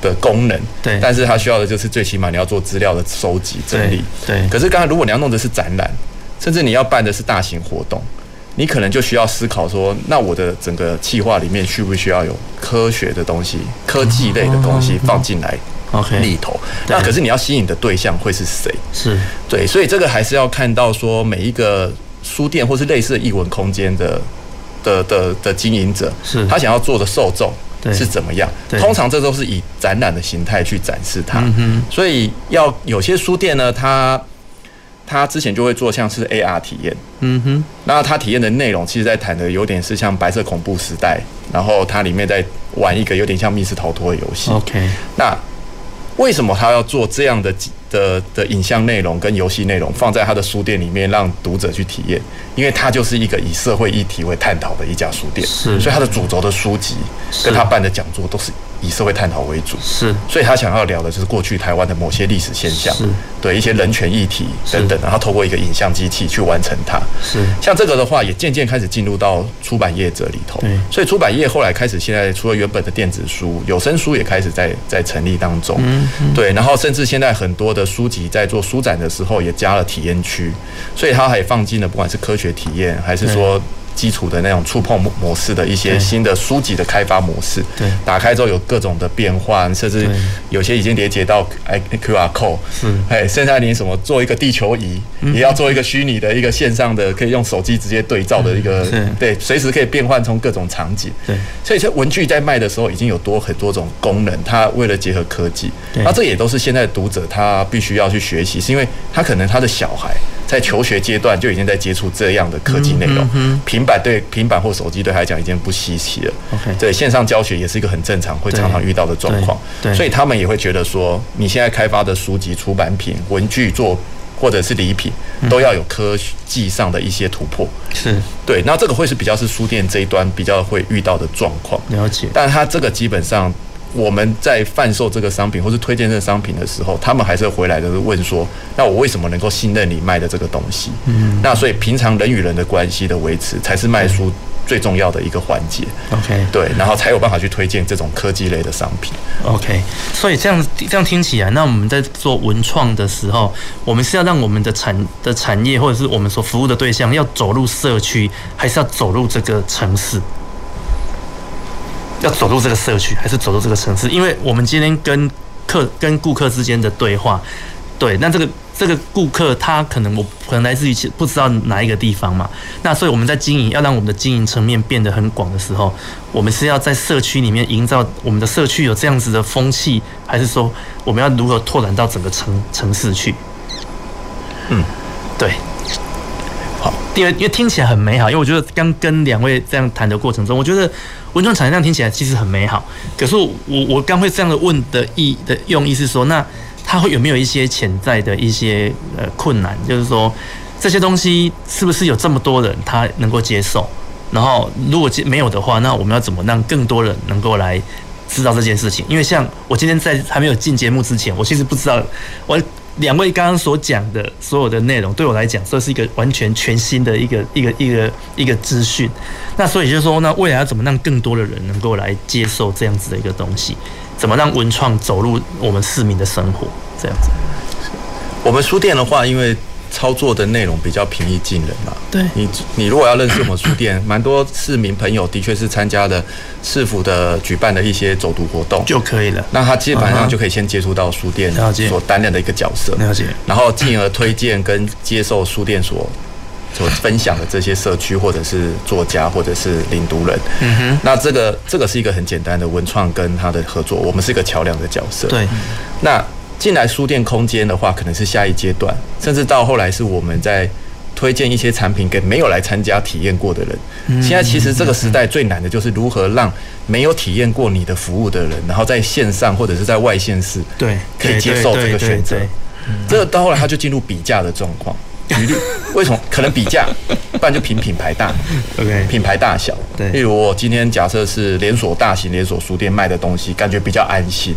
的功能。对，但是它需要的就是最起码你要做资料的收集整理。对，可是刚才如果你要弄的是展览，甚至你要办的是大型活动。你可能就需要思考说，那我的整个计划里面需不需要有科学的东西、科技类的东西放进来？OK，里头。那可是你要吸引的对象会是谁？是对，所以这个还是要看到说每一个书店或是类似的艺文空间的的的的经营者，是他想要做的受众是怎么样？通常这都是以展览的形态去展示它。所以要有些书店呢，它。他之前就会做像是 AR 体验，嗯哼，那他体验的内容，其实在谈的有点是像白色恐怖时代，然后它里面在玩一个有点像密室逃脱的游戏。OK，那为什么他要做这样的的的影像内容跟游戏内容放在他的书店里面让读者去体验？因为他就是一个以社会议题为探讨的一家书店，是，所以他的主轴的书籍跟他办的讲座都是。以社会探讨为主，是，所以他想要聊的就是过去台湾的某些历史现象，对一些人权议题等等，然后透过一个影像机器去完成它，是。像这个的话，也渐渐开始进入到出版业者里头，对。所以出版业后来开始，现在除了原本的电子书，有声书也开始在在成立当中，嗯，对。然后甚至现在很多的书籍在做书展的时候也加了体验区，所以它还放进了不管是科学体验还是说。基础的那种触碰模式的一些新的书籍的开发模式，对，打开之后有各种的变换，甚至有些已经连接到 QR code，是，哎，现在连什么做一个地球仪，也要做一个虚拟的一个线上的，可以用手机直接对照的一个，对，随时可以变换成各种场景，对，所以说文具在卖的时候已经有多很多种功能，它为了结合科技，那这也都是现在读者他必须要去学习，是因为他可能他的小孩。在求学阶段就已经在接触这样的科技内容，平板对平板或手机对他来讲已经不稀奇了。OK，对线上教学也是一个很正常会常常遇到的状况，所以他们也会觉得说，你现在开发的书籍、出版品、文具做或者是礼品，都要有科技上的一些突破。是对，那这个会是比较是书店这一端比较会遇到的状况。了解，但他这个基本上。我们在贩售这个商品或是推荐这个商品的时候，他们还是会回来的问说：“那我为什么能够信任你卖的这个东西？”嗯，那所以平常人与人的关系的维持才是卖书最重要的一个环节。OK，对，然后才有办法去推荐这种科技类的商品。OK，所以这样这样听起来，那我们在做文创的时候，我们是要让我们的产的产业或者是我们所服务的对象要走入社区，还是要走入这个城市？要走入这个社区，还是走入这个城市？因为我们今天跟客跟顾客之间的对话。对，那这个这个顾客他可能我可能来自于不知道哪一个地方嘛，那所以我们在经营要让我们的经营层面变得很广的时候，我们是要在社区里面营造我们的社区有这样子的风气，还是说我们要如何拓展到整个城城市去？嗯，对。好，因为因为听起来很美好，因为我觉得刚跟两位这样谈的过程中，我觉得文创产业这样听起来其实很美好。可是我我刚会这样的问的意的用意是说，那它会有没有一些潜在的一些呃困难？就是说这些东西是不是有这么多人他能够接受？然后如果没有的话，那我们要怎么让更多人能够来知道这件事情？因为像我今天在还没有进节目之前，我其实不知道我。两位刚刚所讲的所有的内容，对我来讲，这是一个完全全新的一个一个一个一个资讯。那所以就是说，那未来要怎么让更多的人能够来接受这样子的一个东西？怎么让文创走入我们市民的生活？这样子。我们书店的话，因为。操作的内容比较平易近人嘛？对，你你如果要认识我们书店，蛮多市民朋友的确是参加了市府的举办的一些走读活动就可以了。那他基本上就可以先接触到书店所担任的一个角色，了解。然后进而推荐跟接受书店所所分享的这些社区或者是作家或者是领读人。嗯哼。那这个这个是一个很简单的文创跟他的合作，我们是一个桥梁的角色。对。那。进来书店空间的话，可能是下一阶段，甚至到后来是我们在推荐一些产品给没有来参加体验过的人。现在其实这个时代最难的就是如何让没有体验过你的服务的人，然后在线上或者是在外线市，对，可以接受这个选择。这个到后来他就进入比价的状况。比例，为什么可能比价？不然就凭品牌大，OK，品牌大小。对，例如我今天假设是连锁大型连锁书店卖的东西，感觉比较安心。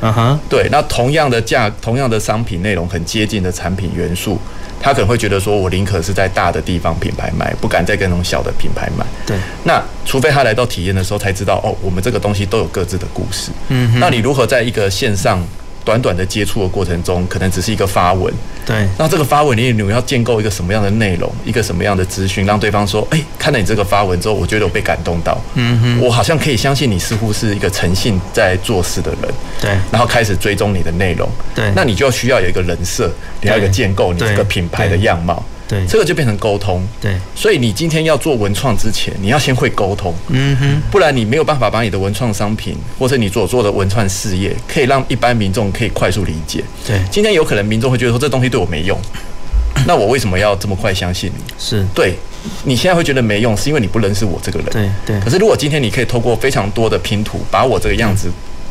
嗯哼，对，那同样的价，同样的商品内容很接近的产品元素，他可能会觉得说，我宁可是在大的地方品牌买，不敢再跟那种小的品牌买。对，那除非他来到体验的时候才知道，哦，我们这个东西都有各自的故事。嗯哼，那你如何在一个线上？短短的接触的过程中，可能只是一个发文。对。那这个发文你，你要建构一个什么样的内容，一个什么样的资讯，让对方说：“哎，看了你这个发文之后，我觉得我被感动到。嗯哼。我好像可以相信你，似乎是一个诚信在做事的人。对。然后开始追踪你的内容。对。那你就需要有一个人设，你要有一个建构你这个品牌的样貌。对，这个就变成沟通。对，所以你今天要做文创之前，你要先会沟通。嗯哼，不然你没有办法把你的文创商品，或者你所做的文创事业，可以让一般民众可以快速理解。对，今天有可能民众会觉得说，这东西对我没用，那我为什么要这么快相信你？是对，你现在会觉得没用，是因为你不认识我这个人。对对。可是如果今天你可以透过非常多的拼图，把我这个样子。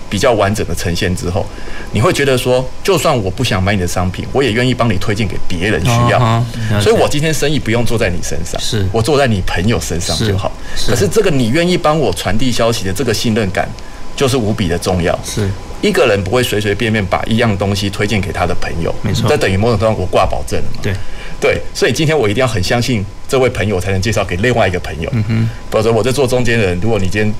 比较完整的呈现之后，你会觉得说，就算我不想买你的商品，我也愿意帮你推荐给别人需要。Uh 所以，我今天生意不用做在你身上，是我做在你朋友身上就好。可是，这个你愿意帮我传递消息的这个信任感，就是无比的重要。是一个人不会随随便便把一样东西推荐给他的朋友，没错。这等于某种程度上我挂保证了嘛？对对。所以今天我一定要很相信这位朋友，才能介绍给另外一个朋友。嗯哼。否则我在做中间人，如果你今天。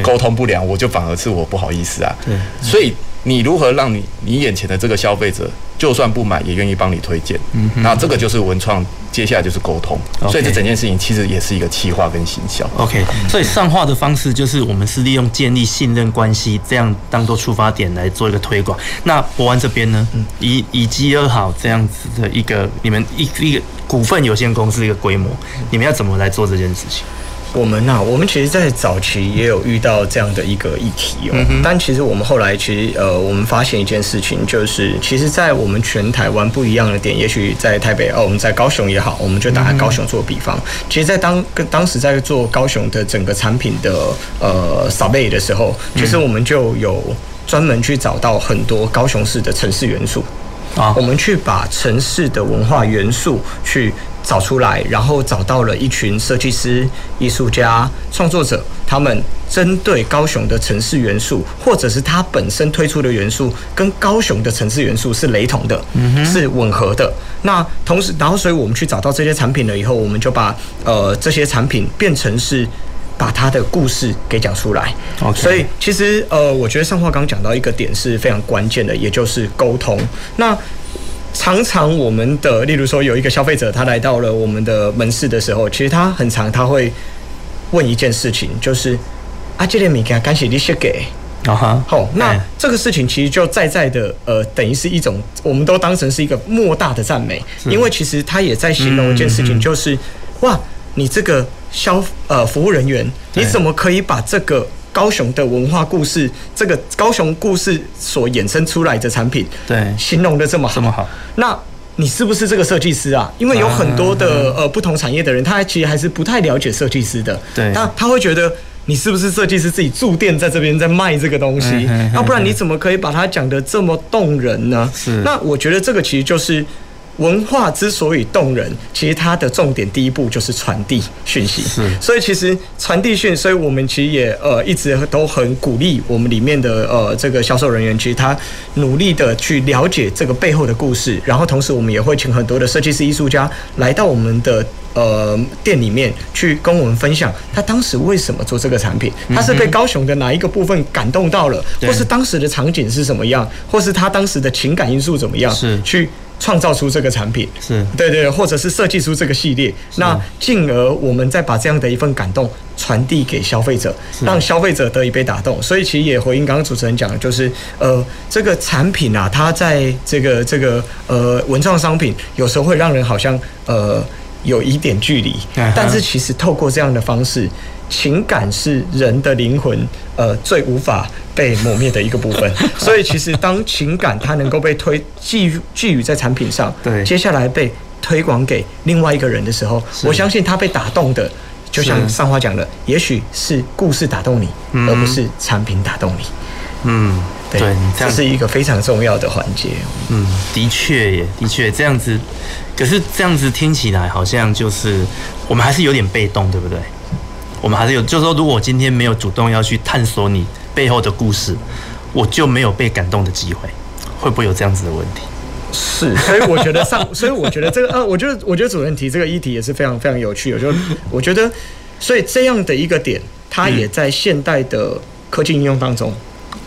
沟通不良，我就反而是我不好意思啊。对，所以你如何让你你眼前的这个消费者，就算不买也愿意帮你推荐？嗯哼，那这个就是文创，接下来就是沟通。所以这整件事情其实也是一个企划跟行销。OK，所以上画的方式就是我们是利用建立信任关系，这样当做出发点来做一个推广。那博安这边呢，以以集合好这样子的一个你们一一个股份有限公司一个规模，你们要怎么来做这件事情？我们呐、啊，我们其实，在早期也有遇到这样的一个议题哦。嗯、但其实我们后来，其实呃，我们发现一件事情，就是其实，在我们全台湾不一样的点，也许在台北哦，我们在高雄也好，我们就打高雄做比方。嗯、其实，在当跟当时在做高雄的整个产品的呃扫贝的时候，其实我们就有专门去找到很多高雄市的城市元素啊，我们去把城市的文化元素去。找出来，然后找到了一群设计师、艺术家、创作者，他们针对高雄的城市元素，或者是他本身推出的元素，跟高雄的城市元素是雷同的，嗯，是吻合的。那同时，然后，所以我们去找到这些产品了以后，我们就把呃这些产品变成是把他的故事给讲出来。所以其实呃，我觉得上话刚讲到一个点是非常关键的，也就是沟通。那常常我们的，例如说有一个消费者，他来到了我们的门市的时候，其实他很常他会问一件事情，就是啊，这个物件敢是你写给？啊哈，好，那这个事情其实就在在的，呃，等于是一种，我们都当成是一个莫大的赞美，因为其实他也在形容一件事情，就是哇，你这个消呃服务人员，你怎么可以把这个高雄的文化故事，这个高雄故事所衍生出来的产品，对，形容的这么好，这么好，那你是不是这个设计师啊？因为有很多的呃不同产业的人，他其实还是不太了解设计师的，对，那他会觉得。你是不是设计师自己驻店在这边在卖这个东西？要不然你怎么可以把它讲得这么动人呢？是。那我觉得这个其实就是文化之所以动人，其实它的重点第一步就是传递讯息。是。所以其实传递讯，所以我们其实也呃一直都很鼓励我们里面的呃这个销售人员，其实他努力的去了解这个背后的故事，然后同时我们也会请很多的设计师艺术家来到我们的。呃，店里面去跟我们分享，他当时为什么做这个产品？他是被高雄的哪一个部分感动到了，或是当时的场景是什么样，或是他当时的情感因素怎么样？是去创造出这个产品，是。对对，或者是设计出这个系列，那进而我们再把这样的一份感动传递给消费者，让消费者得以被打动。所以其实也回应刚刚主持人讲的，就是呃，这个产品啊，它在这个这个呃文创商品，有时候会让人好像呃。有一点距离，但是其实透过这样的方式，情感是人的灵魂呃最无法被磨灭的一个部分。所以其实当情感它能够被推寄寄予在产品上，对，接下来被推广给另外一个人的时候，我相信他被打动的，就像上花讲的，也许是故事打动你，而不是产品打动你。嗯，对，这是一个非常重要的环节。嗯，的确也的确这样子。可是这样子听起来好像就是我们还是有点被动，对不对？我们还是有，就是说，如果我今天没有主动要去探索你背后的故事，我就没有被感动的机会，会不会有这样子的问题？是，所以我觉得上，所以我觉得这个呃，我觉得我觉得主任提这个议题也是非常非常有趣的。就我觉得，所以这样的一个点，它也在现代的科技应用当中，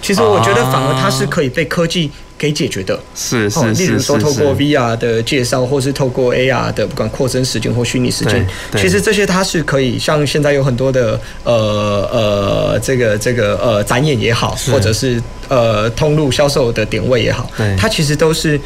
其实我觉得反而它是可以被科技。可以解决的，是是，例如说透过 VR 的介绍，或是透过 AR 的，不管扩增时间或虚拟时间，其实这些它是可以，像现在有很多的呃呃，这个这个呃展演也好，或者是呃通路销售的点位也好，它其实都是。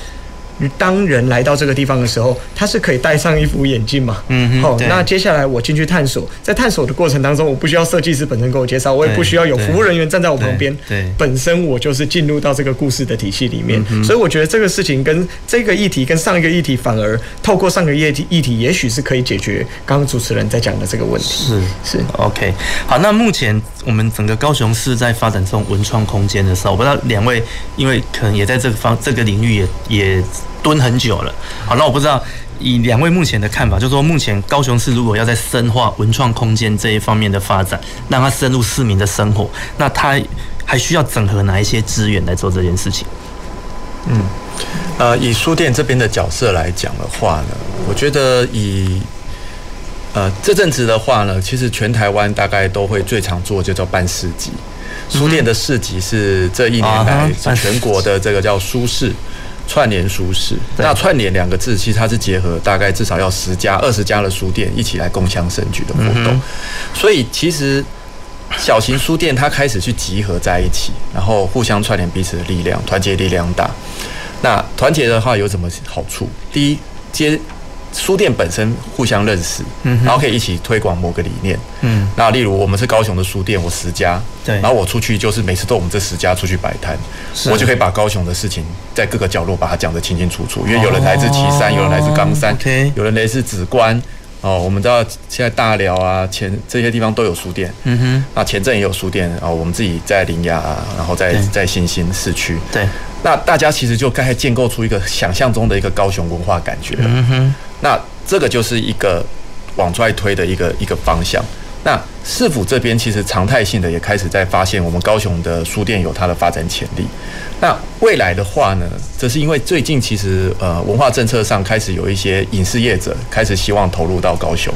当人来到这个地方的时候，他是可以戴上一副眼镜嘛？嗯好，那接下来我进去探索，在探索的过程当中，我不需要设计师本身给我介绍，我也不需要有服务人员站在我旁边。对，本身我就是进入到这个故事的体系里面。所以我觉得这个事情跟这个议题跟上一个议题，反而透过上个议题议题，也许是可以解决刚刚主持人在讲的这个问题。是是，OK。好，那目前我们整个高雄市在发展这种文创空间的时候，我不知道两位因为可能也在这个方这个领域也也。蹲很久了，好，那我不知道以两位目前的看法，就是说目前高雄市如果要在深化文创空间这一方面的发展，让它深入市民的生活，那它还需要整合哪一些资源来做这件事情？嗯，呃，以书店这边的角色来讲的话呢，我觉得以呃这阵子的话呢，其实全台湾大概都会最常做就叫办市集，书店的市集是这一年来全国的这个叫书市。串联书市，那串联两个字，其实它是结合大概至少要十家、二十家的书店一起来共襄盛举的活动。所以其实小型书店它开始去集合在一起，然后互相串联彼此的力量，团结力量大。那团结的话有什么好处？第一，接。书店本身互相认识，然后可以一起推广某个理念。嗯，那例如我们是高雄的书店，我十家，对，然后我出去就是每次都我们这十家出去摆摊，我就可以把高雄的事情在各个角落把它讲得清清楚楚。因为有人来自旗山，有人来自冈山，有人来自紫关。哦，我们知道现在大寮啊、前这些地方都有书店。嗯哼，那前镇也有书店。哦，我们自己在林雅，然后在在新兴市区。对，那大家其实就该建构出一个想象中的一个高雄文化感觉。嗯哼。那这个就是一个往外推的一个一个方向。那市府这边其实常态性的也开始在发现，我们高雄的书店有它的发展潜力。那未来的话呢，这是因为最近其实呃文化政策上开始有一些影视业者开始希望投入到高雄，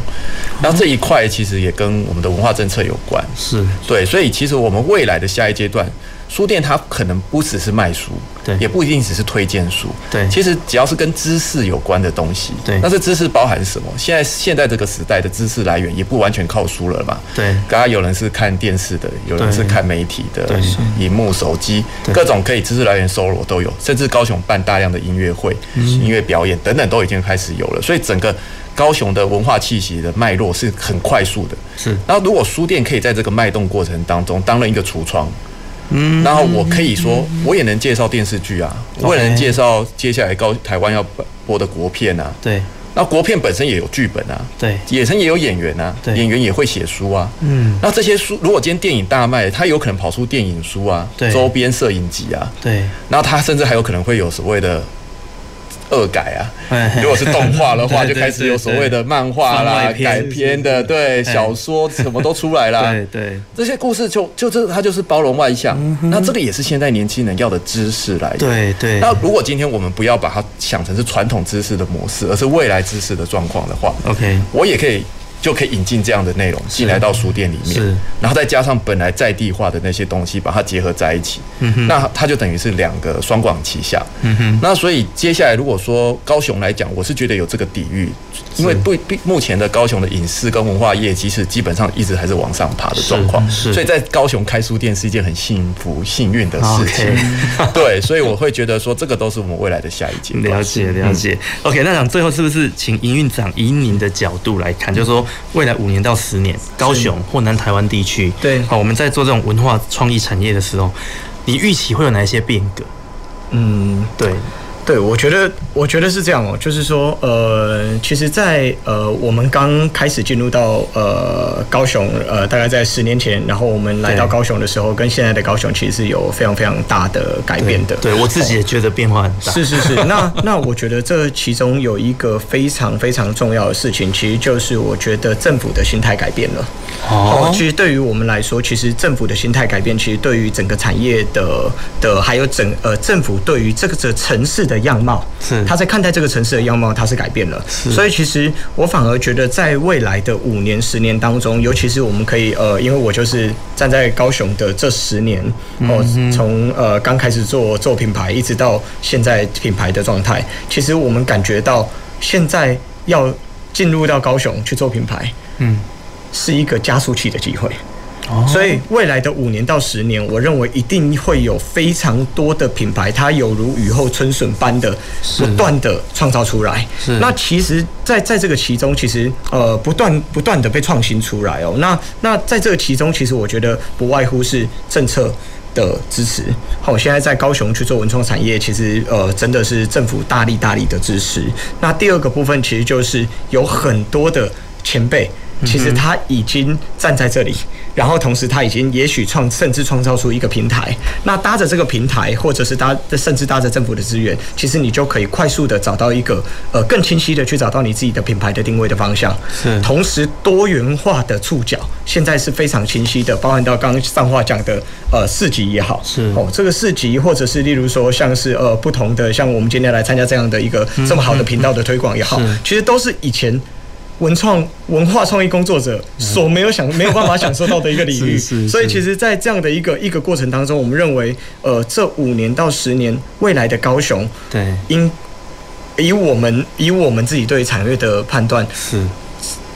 那这一块其实也跟我们的文化政策有关。是对，所以其实我们未来的下一阶段。书店它可能不只是卖书，对，也不一定只是推荐书，对。其实只要是跟知识有关的东西，对。那这知识包含什么？现在现在这个时代的知识来源也不完全靠书了嘛，对。刚刚有人是看电视的，有人是看媒体的，对，荧幕、手机，各种可以知识来源搜罗都有，甚至高雄办大量的音乐会、嗯、音乐表演等等都已经开始有了，所以整个高雄的文化气息的脉络是很快速的。是。然后如果书店可以在这个脉动过程当中当了一个橱窗。嗯，然后我可以说，我也能介绍电视剧啊，我也能介绍接下来高台湾要播的国片啊。对，那国片本身也有剧本啊，对，野生也有演员啊，对，演员也会写书啊。嗯，那这些书如果今天电影大卖，它有可能跑出电影书啊，对，周边摄影集啊，对，然后它甚至还有可能会有所谓的。恶改啊！如果是动画的话，就开始有所谓的漫画啦、改编的，对小说什么都出来啦。对对，这些故事就就这它就是包容外向。那这个也是现在年轻人要的知识来源。对对。那如果今天我们不要把它想成是传统知识的模式，而是未来知识的状况的话，OK，我也可以。就可以引进这样的内容进来到书店里面，是，然后再加上本来在地化的那些东西，把它结合在一起，嗯哼，那它就等于是两个双管齐下，嗯哼。那所以接下来如果说高雄来讲，我是觉得有这个底蕴，因为对目前的高雄的影视跟文化业，其实基本上一直还是往上爬的状况，是。所以在高雄开书店是一件很幸福、幸运的事情 对。所以我会觉得说，这个都是我们未来的下一阶段。了解，了解。嗯、OK，那讲最后是不是请营运长以您的角度来看，就是说未来五年到十年，高雄或南台湾地区，对，好，我们在做这种文化创意产业的时候，你预期会有哪一些变革？嗯，对。对，我觉得，我觉得是这样哦，就是说，呃，其实在，在呃，我们刚开始进入到呃高雄，呃，大概在十年前，然后我们来到高雄的时候，跟现在的高雄其实是有非常非常大的改变的。对，对我自己也觉得变化很大。是是是，那那我觉得这其中有一个非常非常重要的事情，其实就是我觉得政府的心态改变了。哦，其实对于我们来说，其实政府的心态改变，其实对于整个产业的的，还有整呃政府对于这个这城市的。样貌是。他在看待这个城市的样貌，他是改变了，所以其实我反而觉得，在未来的五年、十年当中，尤其是我们可以呃，因为我就是站在高雄的这十年哦，从呃刚开始做做品牌，一直到现在品牌的状态，其实我们感觉到现在要进入到高雄去做品牌，嗯，是一个加速器的机会。所以未来的五年到十年，我认为一定会有非常多的品牌，它有如雨后春笋般的不断的创造出来。是。那其实，在在这个其中，其实呃，不断不断的被创新出来哦。那那在这个其中，其实我觉得不外乎是政策的支持。好，现在在高雄去做文创产业，其实呃，真的是政府大力大力的支持。那第二个部分，其实就是有很多的前辈。其实他已经站在这里，然后同时他已经也许创甚至创造出一个平台。那搭着这个平台，或者是搭甚至搭着政府的资源，其实你就可以快速的找到一个呃更清晰的去找到你自己的品牌的定位的方向。是，同时多元化的触角现在是非常清晰的，包含到刚刚上话讲的呃市集也好，是哦这个市集或者是例如说像是呃不同的像我们今天来参加这样的一个这么好的频道的推广也好，其实都是以前。文创文化创意工作者所没有享没有办法享受到的一个领域，所以其实，在这样的一个一个过程当中，我们认为，呃，这五年到十年未来的高雄，对，应以我们以我们自己对产业的判断，是。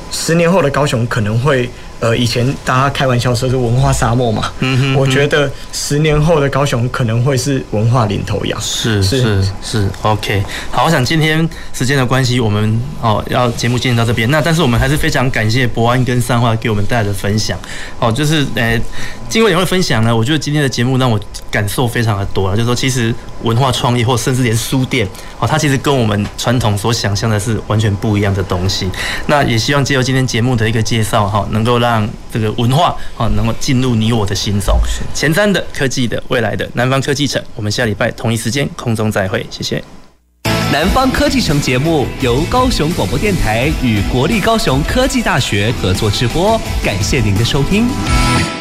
十年后的高雄可能会。呃，以前大家开玩笑说是文化沙漠嘛，嗯哼，我觉得十年后的高雄可能会是文化领头羊。是是是，OK。好，我想今天时间的关系，我们哦要节目进行到这边。那但是我们还是非常感谢博安跟三花给我们带来的分享。哦，就是呃，经过两位分享呢，我觉得今天的节目让我感受非常的多了。就是说，其实文化创意或甚至连书店，哦，它其实跟我们传统所想象的是完全不一样的东西。那也希望借由今天节目的一个介绍，哈，能够让让这个文化啊，能够进入你我的心中。前瞻的科技的未来的南方科技城，我们下礼拜同一时间空中再会，谢谢。南方科技城节目由高雄广播电台与国立高雄科技大学合作直播，感谢您的收听。